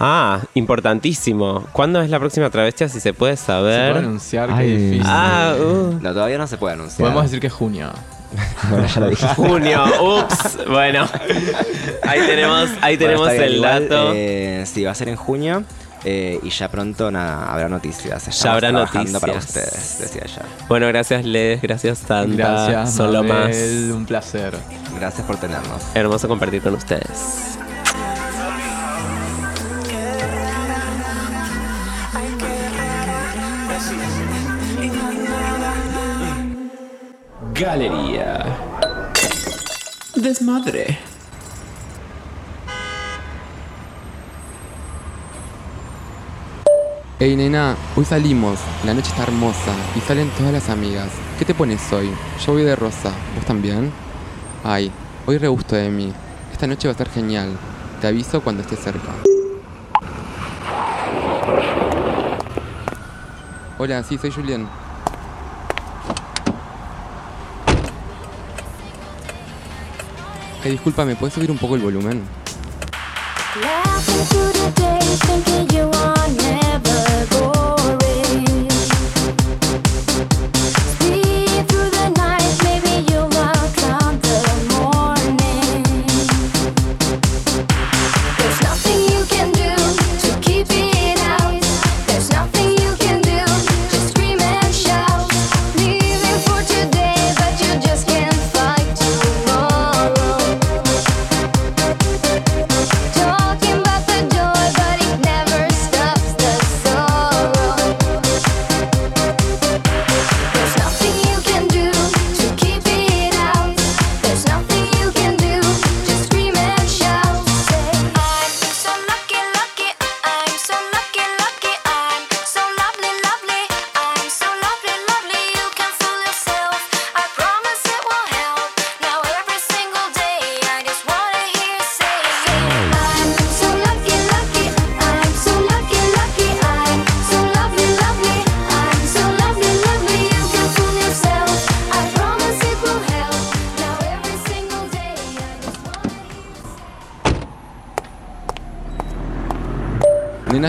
Ah, importantísimo. ¿Cuándo es la próxima travestia? Si se puede Se saber. puede anunciar Ay. que difícil. Ah, uh. No, todavía no se puede anunciar. Podemos decir que es junio. Bueno, ya lo dije. *laughs* Junio, ups. Bueno, ahí tenemos, ahí Bueno, tenemos el igual, dato. eh, sí, va a ser en junio. eh, y ya pronto nada, habrá noticias. Estamos habrá trabajando para noticias. ustedes, decía ella. Bueno, gracias Les, gracias Santa. Gracias, Son lo más Mabel, Un placer. Gracias por tenernos. hermoso compartir con ustedes. Galería. Desmadre. Ey nena, hoy salimos, la noche está hermosa y salen todas las amigas. ¿Qué te pones hoy? Yo voy de rosa, ¿vos también? Ay, hoy re gusto de mí. Esta noche va a ser genial. Te aviso cuando esté cerca. Hola, sí, soy Julián. Hey, disculpa, ¿me puedes subir un poco el volumen?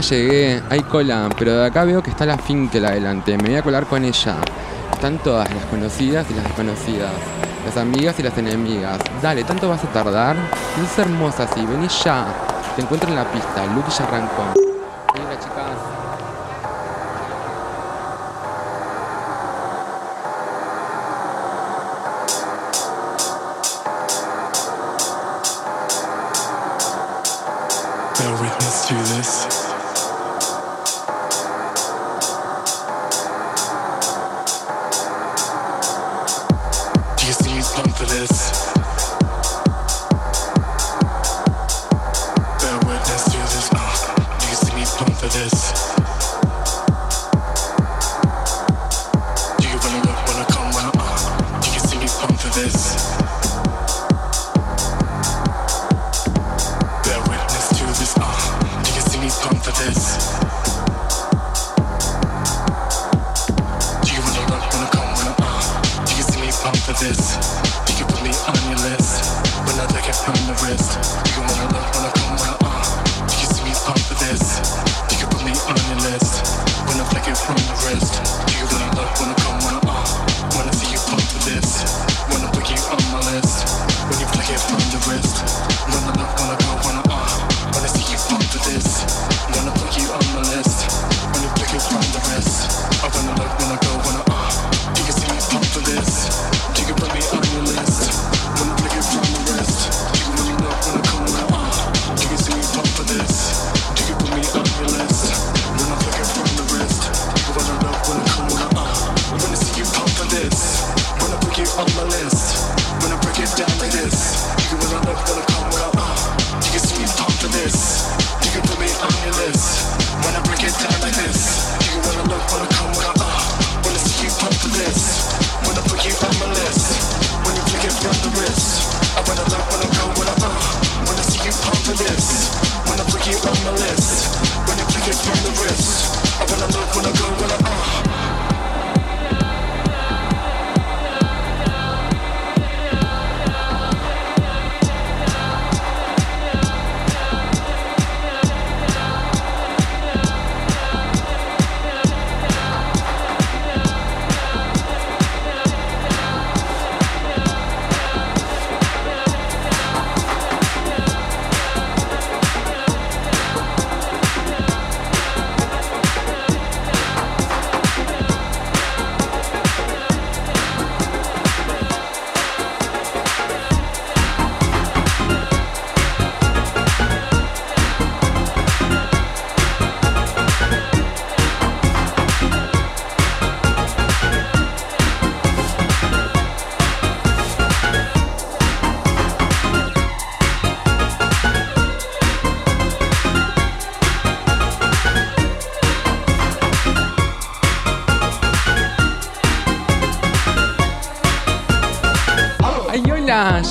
llegué. Hay cola, pero de acá veo que está la Finkel adelante. Me voy a colar con ella. Están todas las conocidas y las desconocidas. Las amigas y las enemigas. Dale, ¿tanto vas a tardar? Es hermosa así, vení ya. Te encuentro en la pista. Luke ya arrancó. list. You can put me on your list. but I take it on the wrist, you wanna look, wanna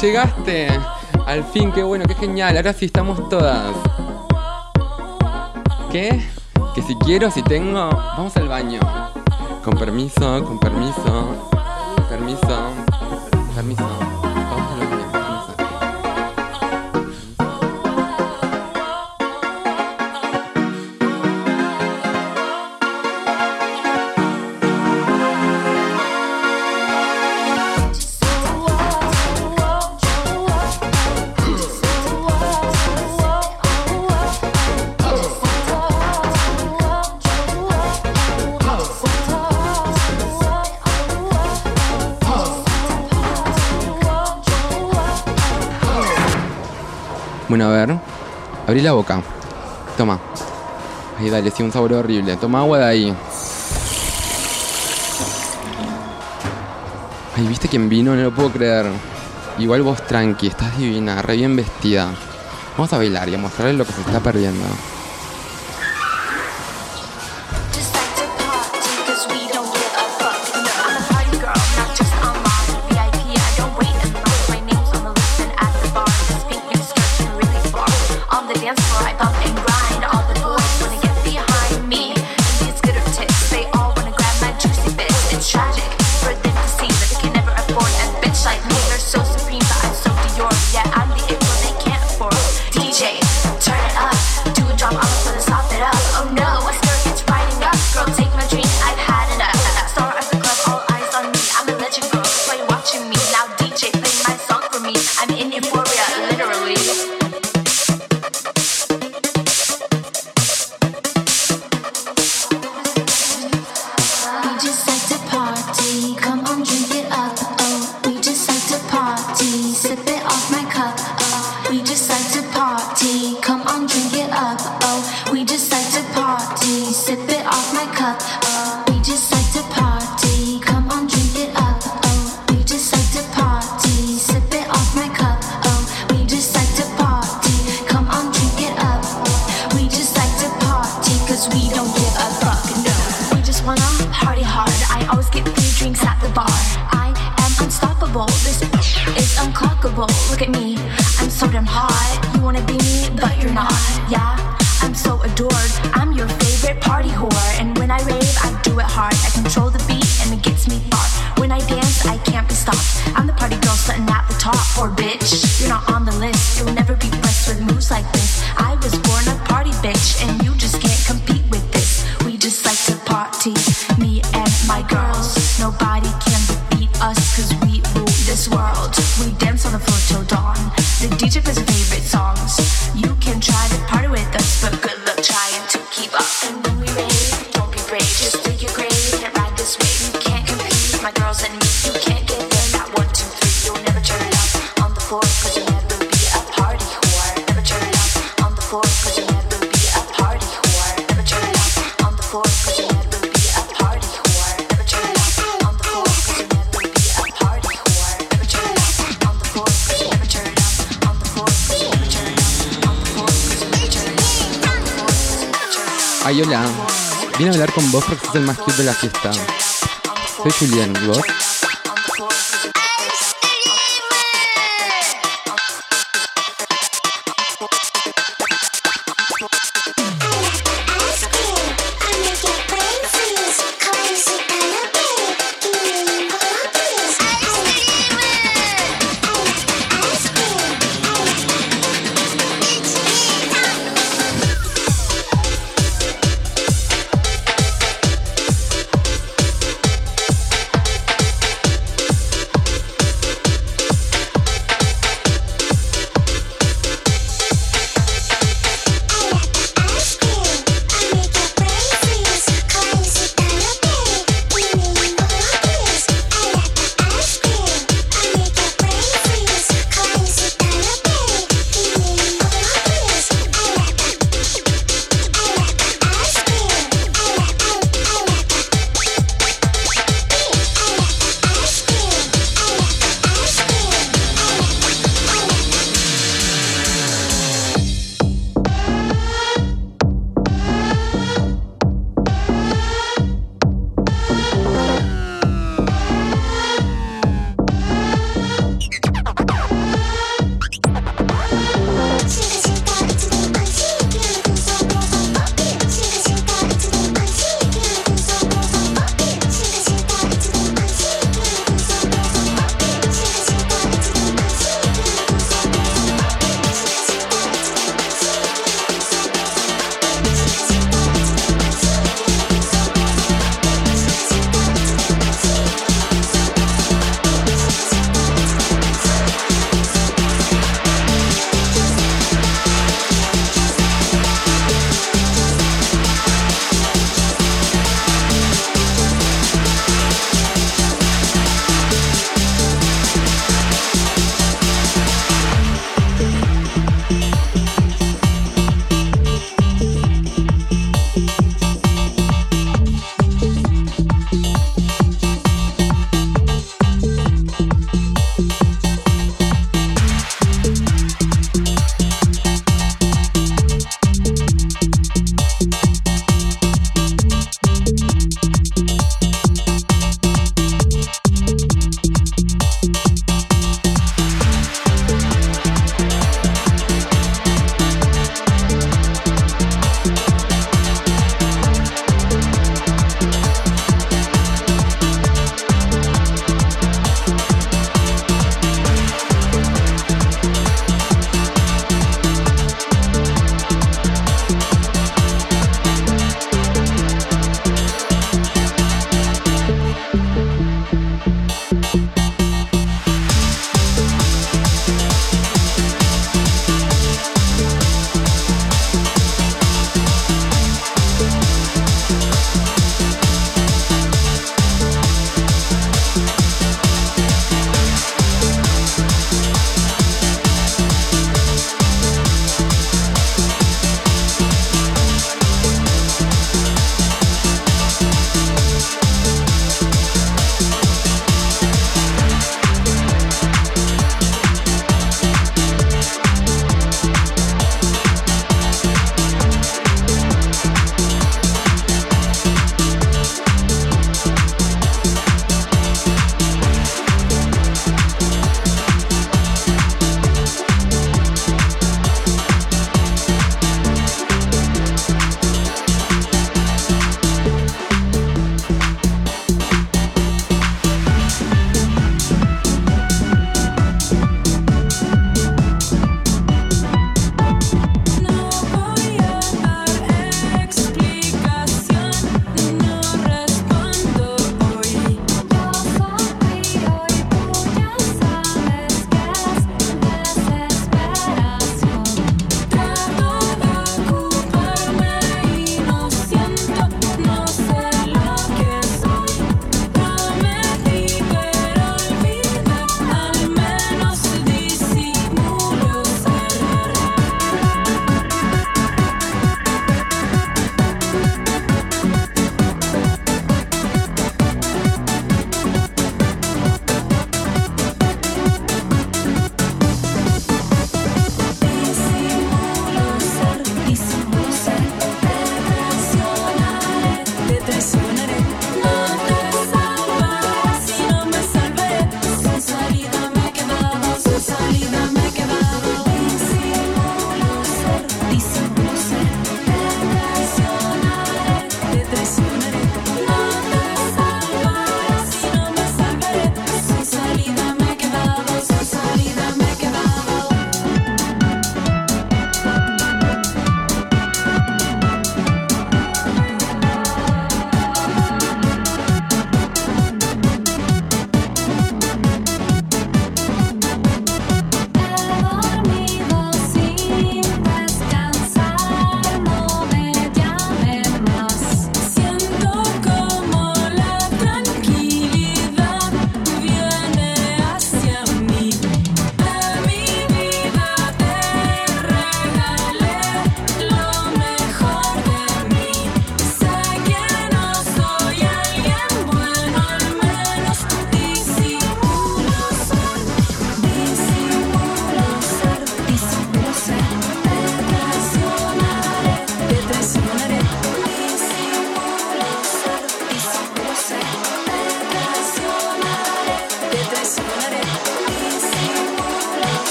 llegaste. Al fin, qué bueno, qué genial. Ahora sí estamos todas. ¿Qué? Que si quiero, si tengo, vamos al baño. Con permiso, con permiso. Permiso. Permiso. Bueno, a ver. Abrí la boca. Toma. Ay, dale, sí, un sabor horrible. Toma agua de ahí. Ay, ¿viste quién vino? No lo puedo creer. Igual vos tranqui, estás divina, re bien vestida. Vamos a bailar y a mostrarles lo que se está perdiendo. cup. Oh. Vine a hablar con vos porque sos el más cute de la fiesta. Soy Julián, ¿y vos?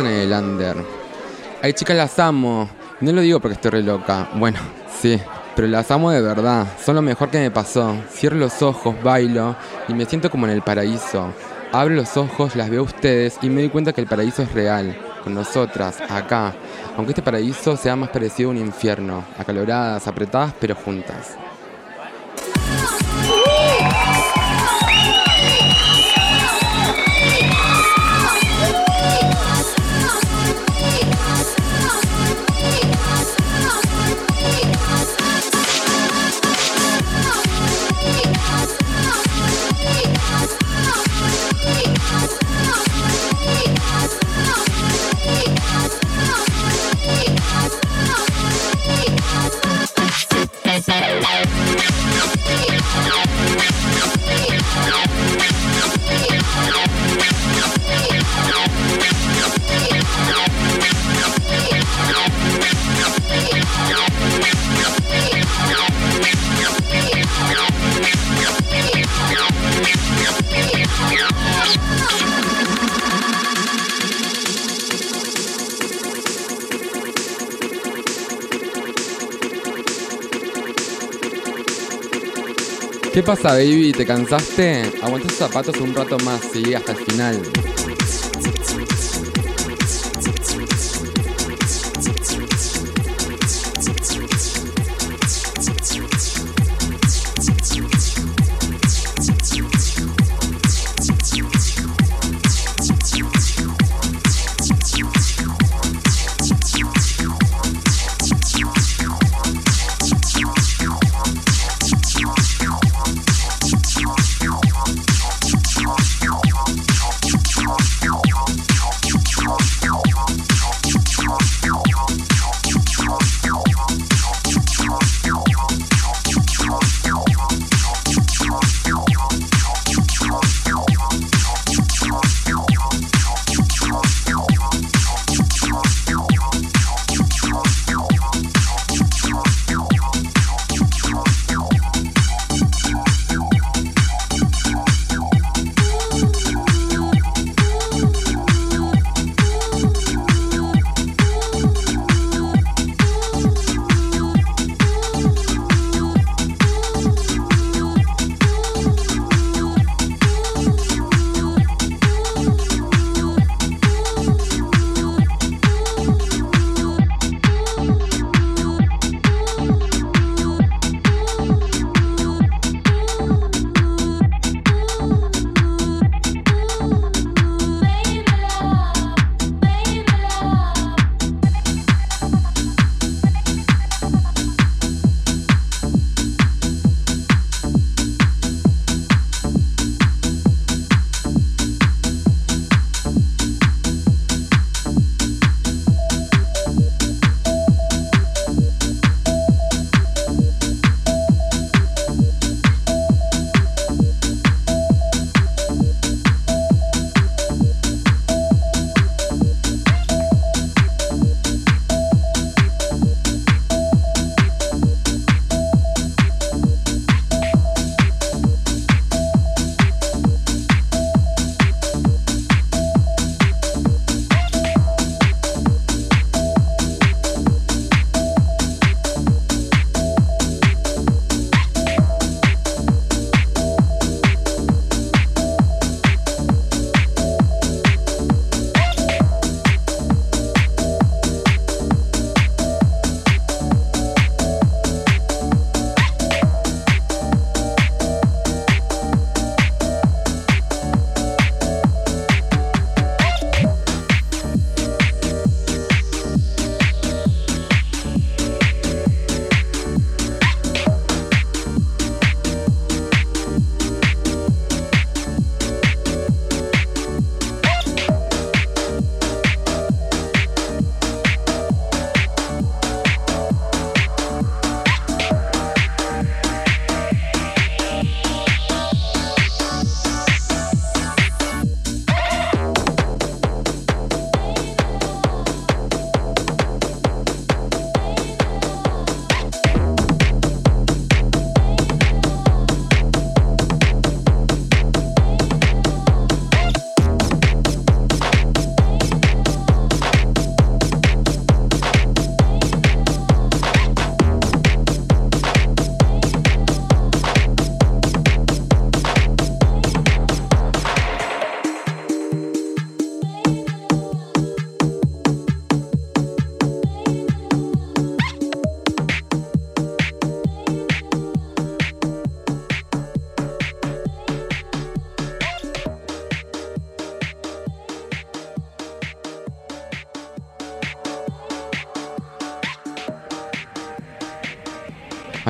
En el under. Ay, chicas, las amo. No lo digo porque estoy re loca. Bueno, sí, pero las amo de verdad. Son lo mejor que me pasó. Cierro los ojos, bailo y me siento como en el paraíso. Abro los ojos, las veo a ustedes y me doy cuenta que el paraíso es real. Con nosotras, acá. Aunque este paraíso sea más parecido a un infierno. Acaloradas, apretadas, pero juntas. Pasa, baby? ¿Te cansaste? Aguanta tus zapatos un rato más, sí, hasta el final.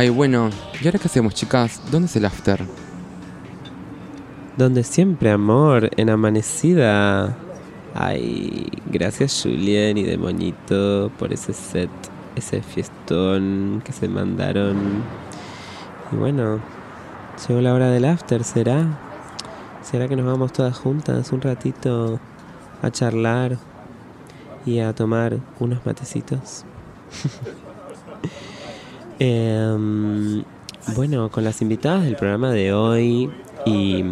Ay, bueno, ¿y ahora qué hacemos, chicas? ¿Dónde es el after? Donde siempre, amor, en amanecida. Ay, gracias Julien y Demonito por ese set, ese fiestón que se mandaron. Y bueno, llegó la hora del after, ¿será? ¿Será que nos vamos todas juntas un ratito a charlar y a tomar unos matecitos? *laughs* Em, bueno, con las invitadas del programa de hoy y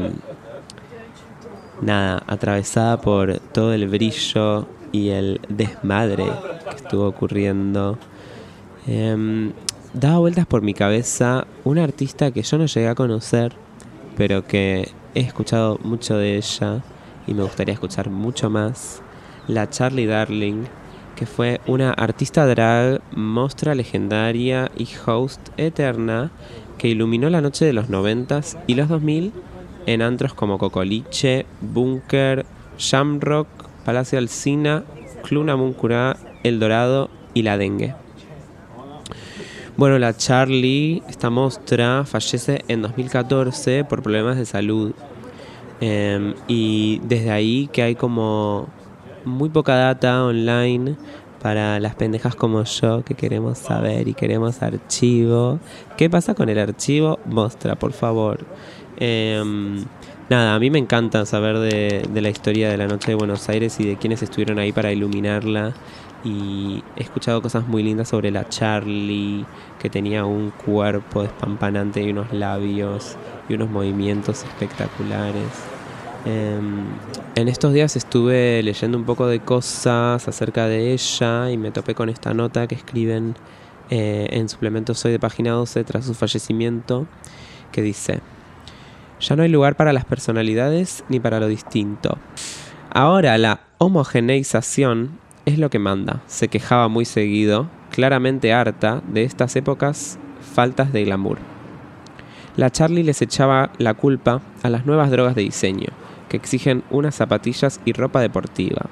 nada, atravesada por todo el brillo y el desmadre que estuvo ocurriendo. em, daba vueltas por mi cabeza una artista que yo no llegué a conocer, pero que he escuchado mucho de ella y me gustaría escuchar mucho más. La Charlie Darling, que fue una artista drag, mostra legendaria y host eterna que iluminó la noche de los 90s y los 2000 en antros como Cocoliche, Bunker, Shamrock, Palacio Alsina, Club Namuncurá, El Dorado y La Dengue. Bueno, la Charlie, esta mostra, fallece en 2014 por problemas de salud. Em, y desde ahí que hay como muy poca data online para las pendejas como yo que queremos saber y queremos archivo. ¿Qué pasa con el archivo? Mostra, por favor. Em, nada, a mí me encanta saber de, de la historia de la Noche de Buenos Aires y de quienes estuvieron ahí para iluminarla. Y he escuchado cosas muy lindas sobre la Charlie, que tenía un cuerpo despampanante y unos labios y unos movimientos espectaculares. Em, en estos días estuve leyendo un poco de cosas acerca de ella y me topé con esta nota que escriben eh, en suplemento Soy de página 12 tras su fallecimiento, que dice, ya no hay lugar para las personalidades ni para lo distinto. Ahora la homogeneización es lo que manda, se quejaba muy seguido, claramente harta de estas épocas faltas de glamour. La Charlie les echaba la culpa a las nuevas drogas de diseño, que exigen unas zapatillas y ropa deportiva,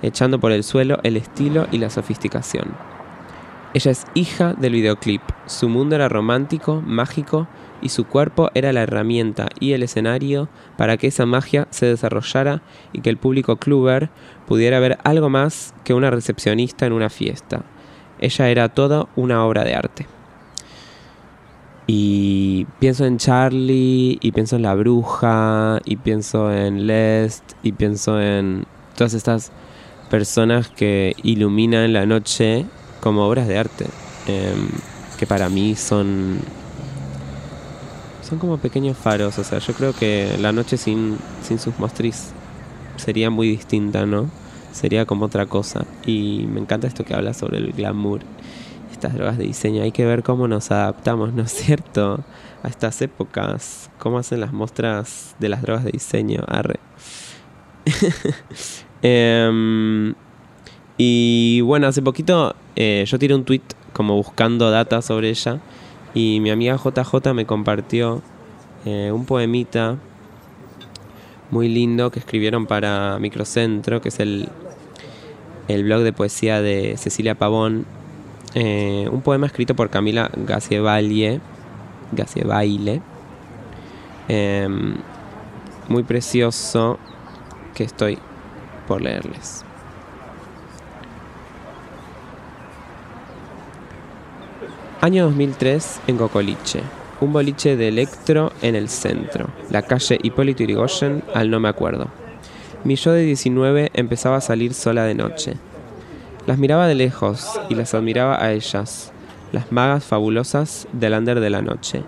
echando por el suelo el estilo y la sofisticación. Ella es hija del videoclip, su mundo era romántico, mágico, y su cuerpo era la herramienta y el escenario para que esa magia se desarrollara y que el público cluber pudiera ver algo más que una recepcionista en una fiesta. Ella era toda una obra de arte. Y pienso en Charlie, y pienso en La Bruja, y pienso en Lest, y pienso en todas estas personas que iluminan la noche como obras de arte, em, que para mí son son como pequeños faros, o sea, yo creo que la noche sin, sin sus mostris sería muy distinta, ¿no? Sería como otra cosa. Y me encanta esto que habla sobre el glamour, estas drogas de diseño. Hay que ver cómo nos adaptamos, ¿no es cierto? A estas épocas, cómo hacen las muestras de las drogas de diseño. Arre. *laughs* Em, y bueno, hace poquito eh, yo tiré un tweet como buscando data sobre ella y mi amiga JJ me compartió eh, un poemita muy lindo que escribieron para Microcentro, que es el, el blog de poesía de Cecilia Pavón. Eh, un poema escrito por Camila Gacievalle, eh, muy precioso que estoy por leerles. Año 2003 en Cocoliche. Un boliche de electro en el centro. La calle Hipólito Yrigoyen al no me acuerdo. Mi yo de 19 empezaba a salir sola de noche. Las miraba de lejos y las admiraba a ellas, las magas fabulosas del under de la noche.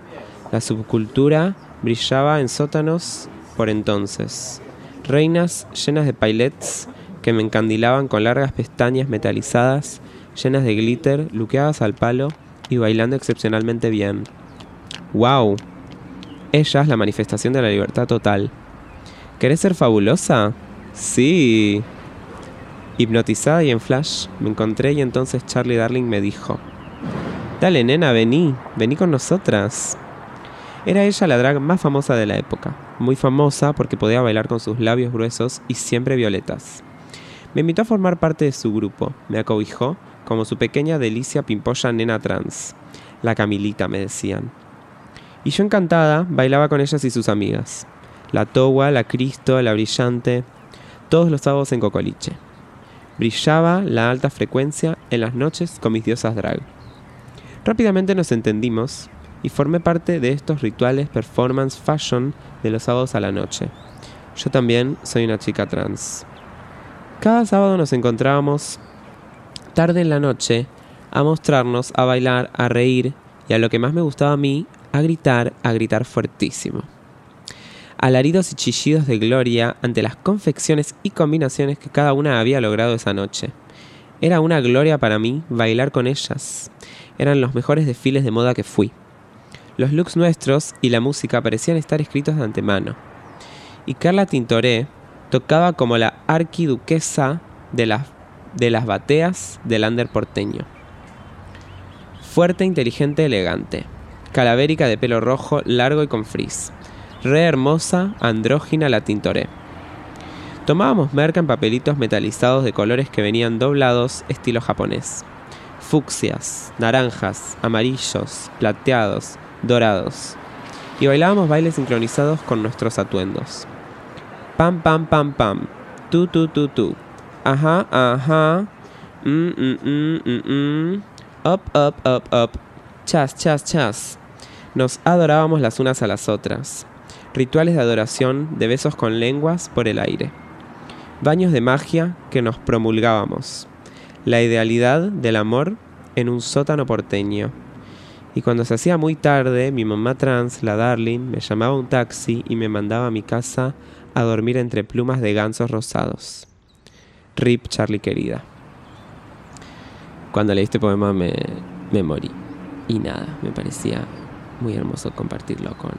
La subcultura brillaba en sótanos por entonces. Reinas llenas de pailets que me encandilaban con largas pestañas metalizadas, llenas de glitter, luqueadas al palo y bailando excepcionalmente bien. ¡Wow! Ella es la manifestación de la libertad total. ¿Querés ser fabulosa? Sí. Hipnotizada y en flash, me encontré y entonces Charlie Darling me dijo, Dale nena, vení, vení con nosotras. Era ella la drag más famosa de la época, muy famosa porque podía bailar con sus labios gruesos y siempre violetas. Me invitó a formar parte de su grupo, me acobijó como su pequeña delicia pimpolla nena trans. La Camilita, me decían. Y yo encantada bailaba con ellas y sus amigas. La Towa, la Cristo, la Brillante, todos los sábados en Cocoliche. Brillaba la alta frecuencia en las noches con mis diosas drag. Rápidamente nos entendimos y formé parte de estos rituales performance fashion de los sábados a la noche. Yo también soy una chica trans. Cada sábado nos encontrábamos tarde en la noche a mostrarnos, a bailar, a reír y a lo que más me gustaba a mí, a gritar, a gritar fuertísimo. Alaridos y chillidos de gloria ante las confecciones y combinaciones que cada una había logrado esa noche. Era una gloria para mí bailar con ellas. Eran los mejores desfiles de moda que fui. Los looks nuestros y la música parecían estar escritos de antemano. Y Carla Tintoré tocaba como la arquiduquesa de las, de las bateas del under porteño. Fuerte, inteligente, elegante. Calavérica de pelo rojo, largo y con frizz. Re hermosa, andrógina la Tintoré. Tomábamos merca en papelitos metalizados de colores que venían doblados estilo japonés. Fucsias, naranjas, amarillos, plateados, dorados. Y bailábamos bailes sincronizados con nuestros atuendos. Pam, pam, pam, pam. Tu, tu, tu, tu. Ajá, ajá. Mm, mm, mm, mm, mm. Up, up, up, up. Chas, chas, chas. Nos adorábamos las unas a las otras. Rituales de adoración de besos con lenguas por el aire. Baños de magia que nos promulgábamos. La idealidad del amor en un sótano porteño. Y cuando se hacía muy tarde, mi mamá trans, la Darling, me llamaba un taxi y me mandaba a mi casa a dormir entre plumas de gansos rosados. Rip Charlie querida. Cuando leí este poema me, me morí. Y nada, me parecía muy hermoso compartirlo con,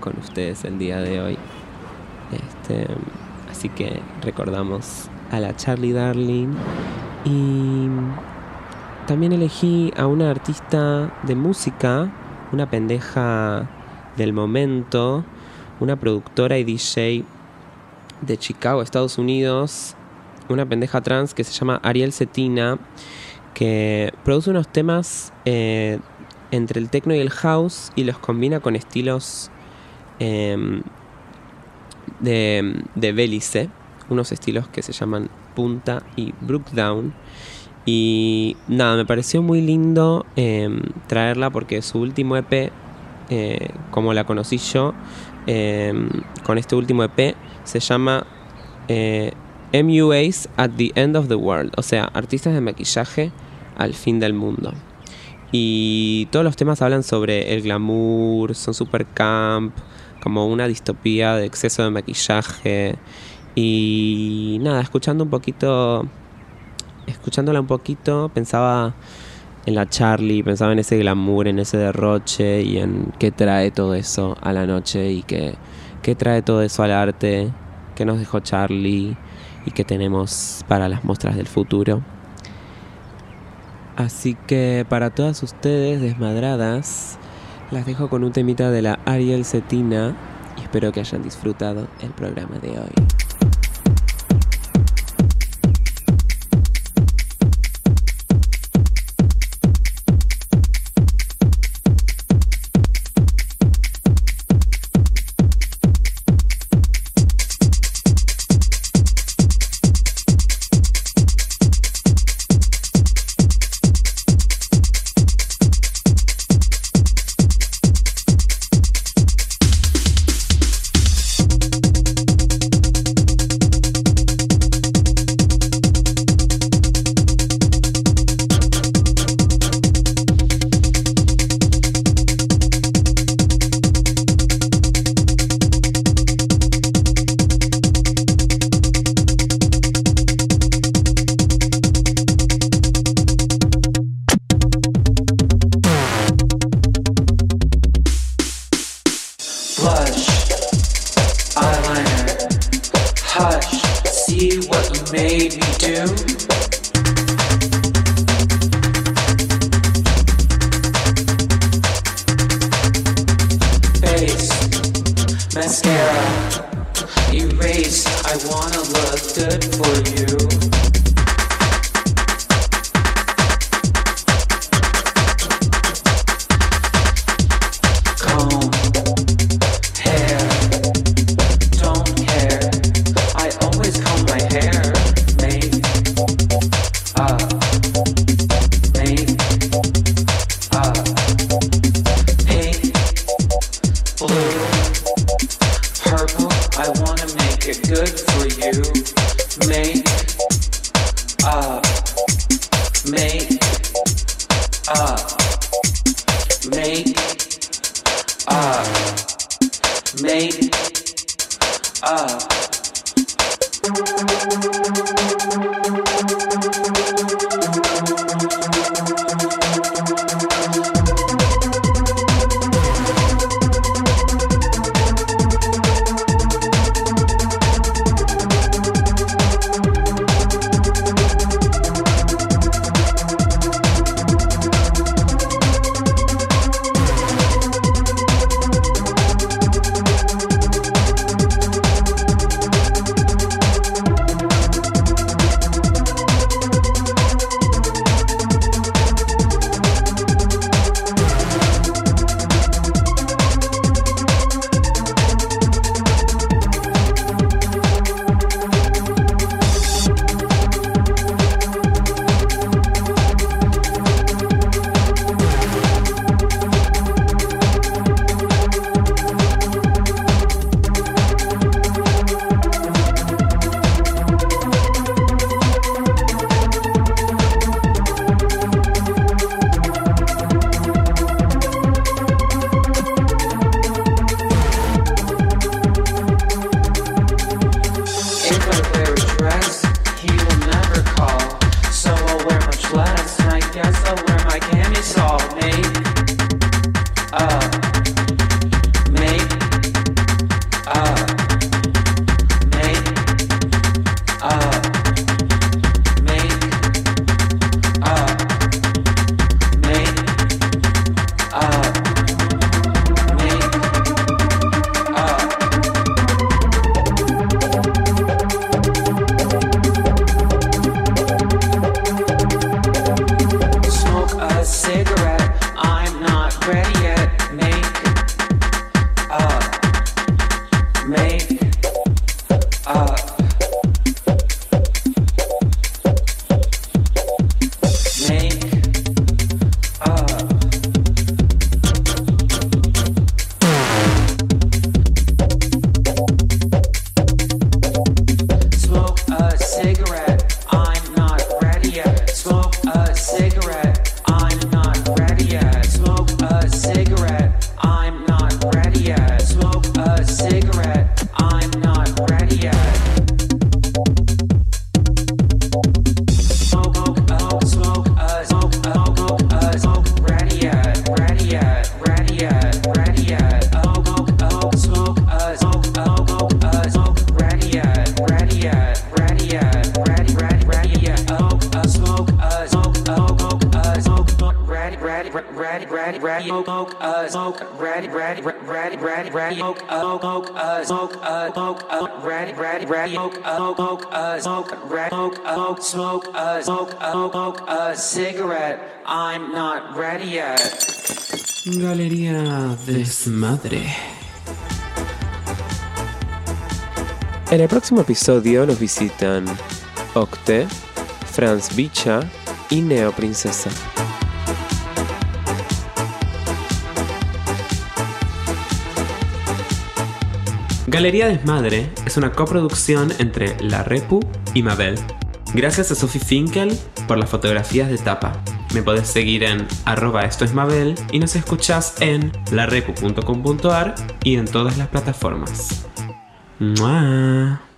con ustedes el día de hoy. Este, así que recordamos a la Charlie Darling y también elegí a una artista de música, una pendeja del momento, una productora y DJ de Chicago, Estados Unidos, una pendeja trans que se llama Ariel Cetina, que produce unos temas eh, entre el techno y el house y los combina con estilos em, de, de Belice, unos estilos que se llaman Punta y Brookdown. Y nada, me pareció muy lindo em, traerla porque su último EP, eh, como la conocí yo, em, con este último EP, se llama eh, MUAs at the End of the World, o sea, artistas de maquillaje al fin del mundo. Y todos los temas hablan sobre el glamour, son super camp, como una distopía de exceso de maquillaje. Y nada, escuchando un poquito, escuchándola un poquito, pensaba en la Charlie, pensaba en ese glamour, en ese derroche y en qué trae todo eso a la noche y qué, qué trae todo eso al arte, qué nos dejó Charlie y qué tenemos para las muestras del futuro. Así que para todas ustedes desmadradas, las dejo con un temita de la Ariel Cetina y espero que hayan disfrutado el programa de hoy. El próximo episodio nos visitan Octe, Franz Bicha y Neo Princesa. Galería Desmadre es una coproducción entre La Repu y Mabel. Gracias a Sophie Finkel por las fotografías de tapa. Me podés seguir en arroba esto es Mabel y nos escuchás en larepu.com.ar y en todas las plataformas. Mwah.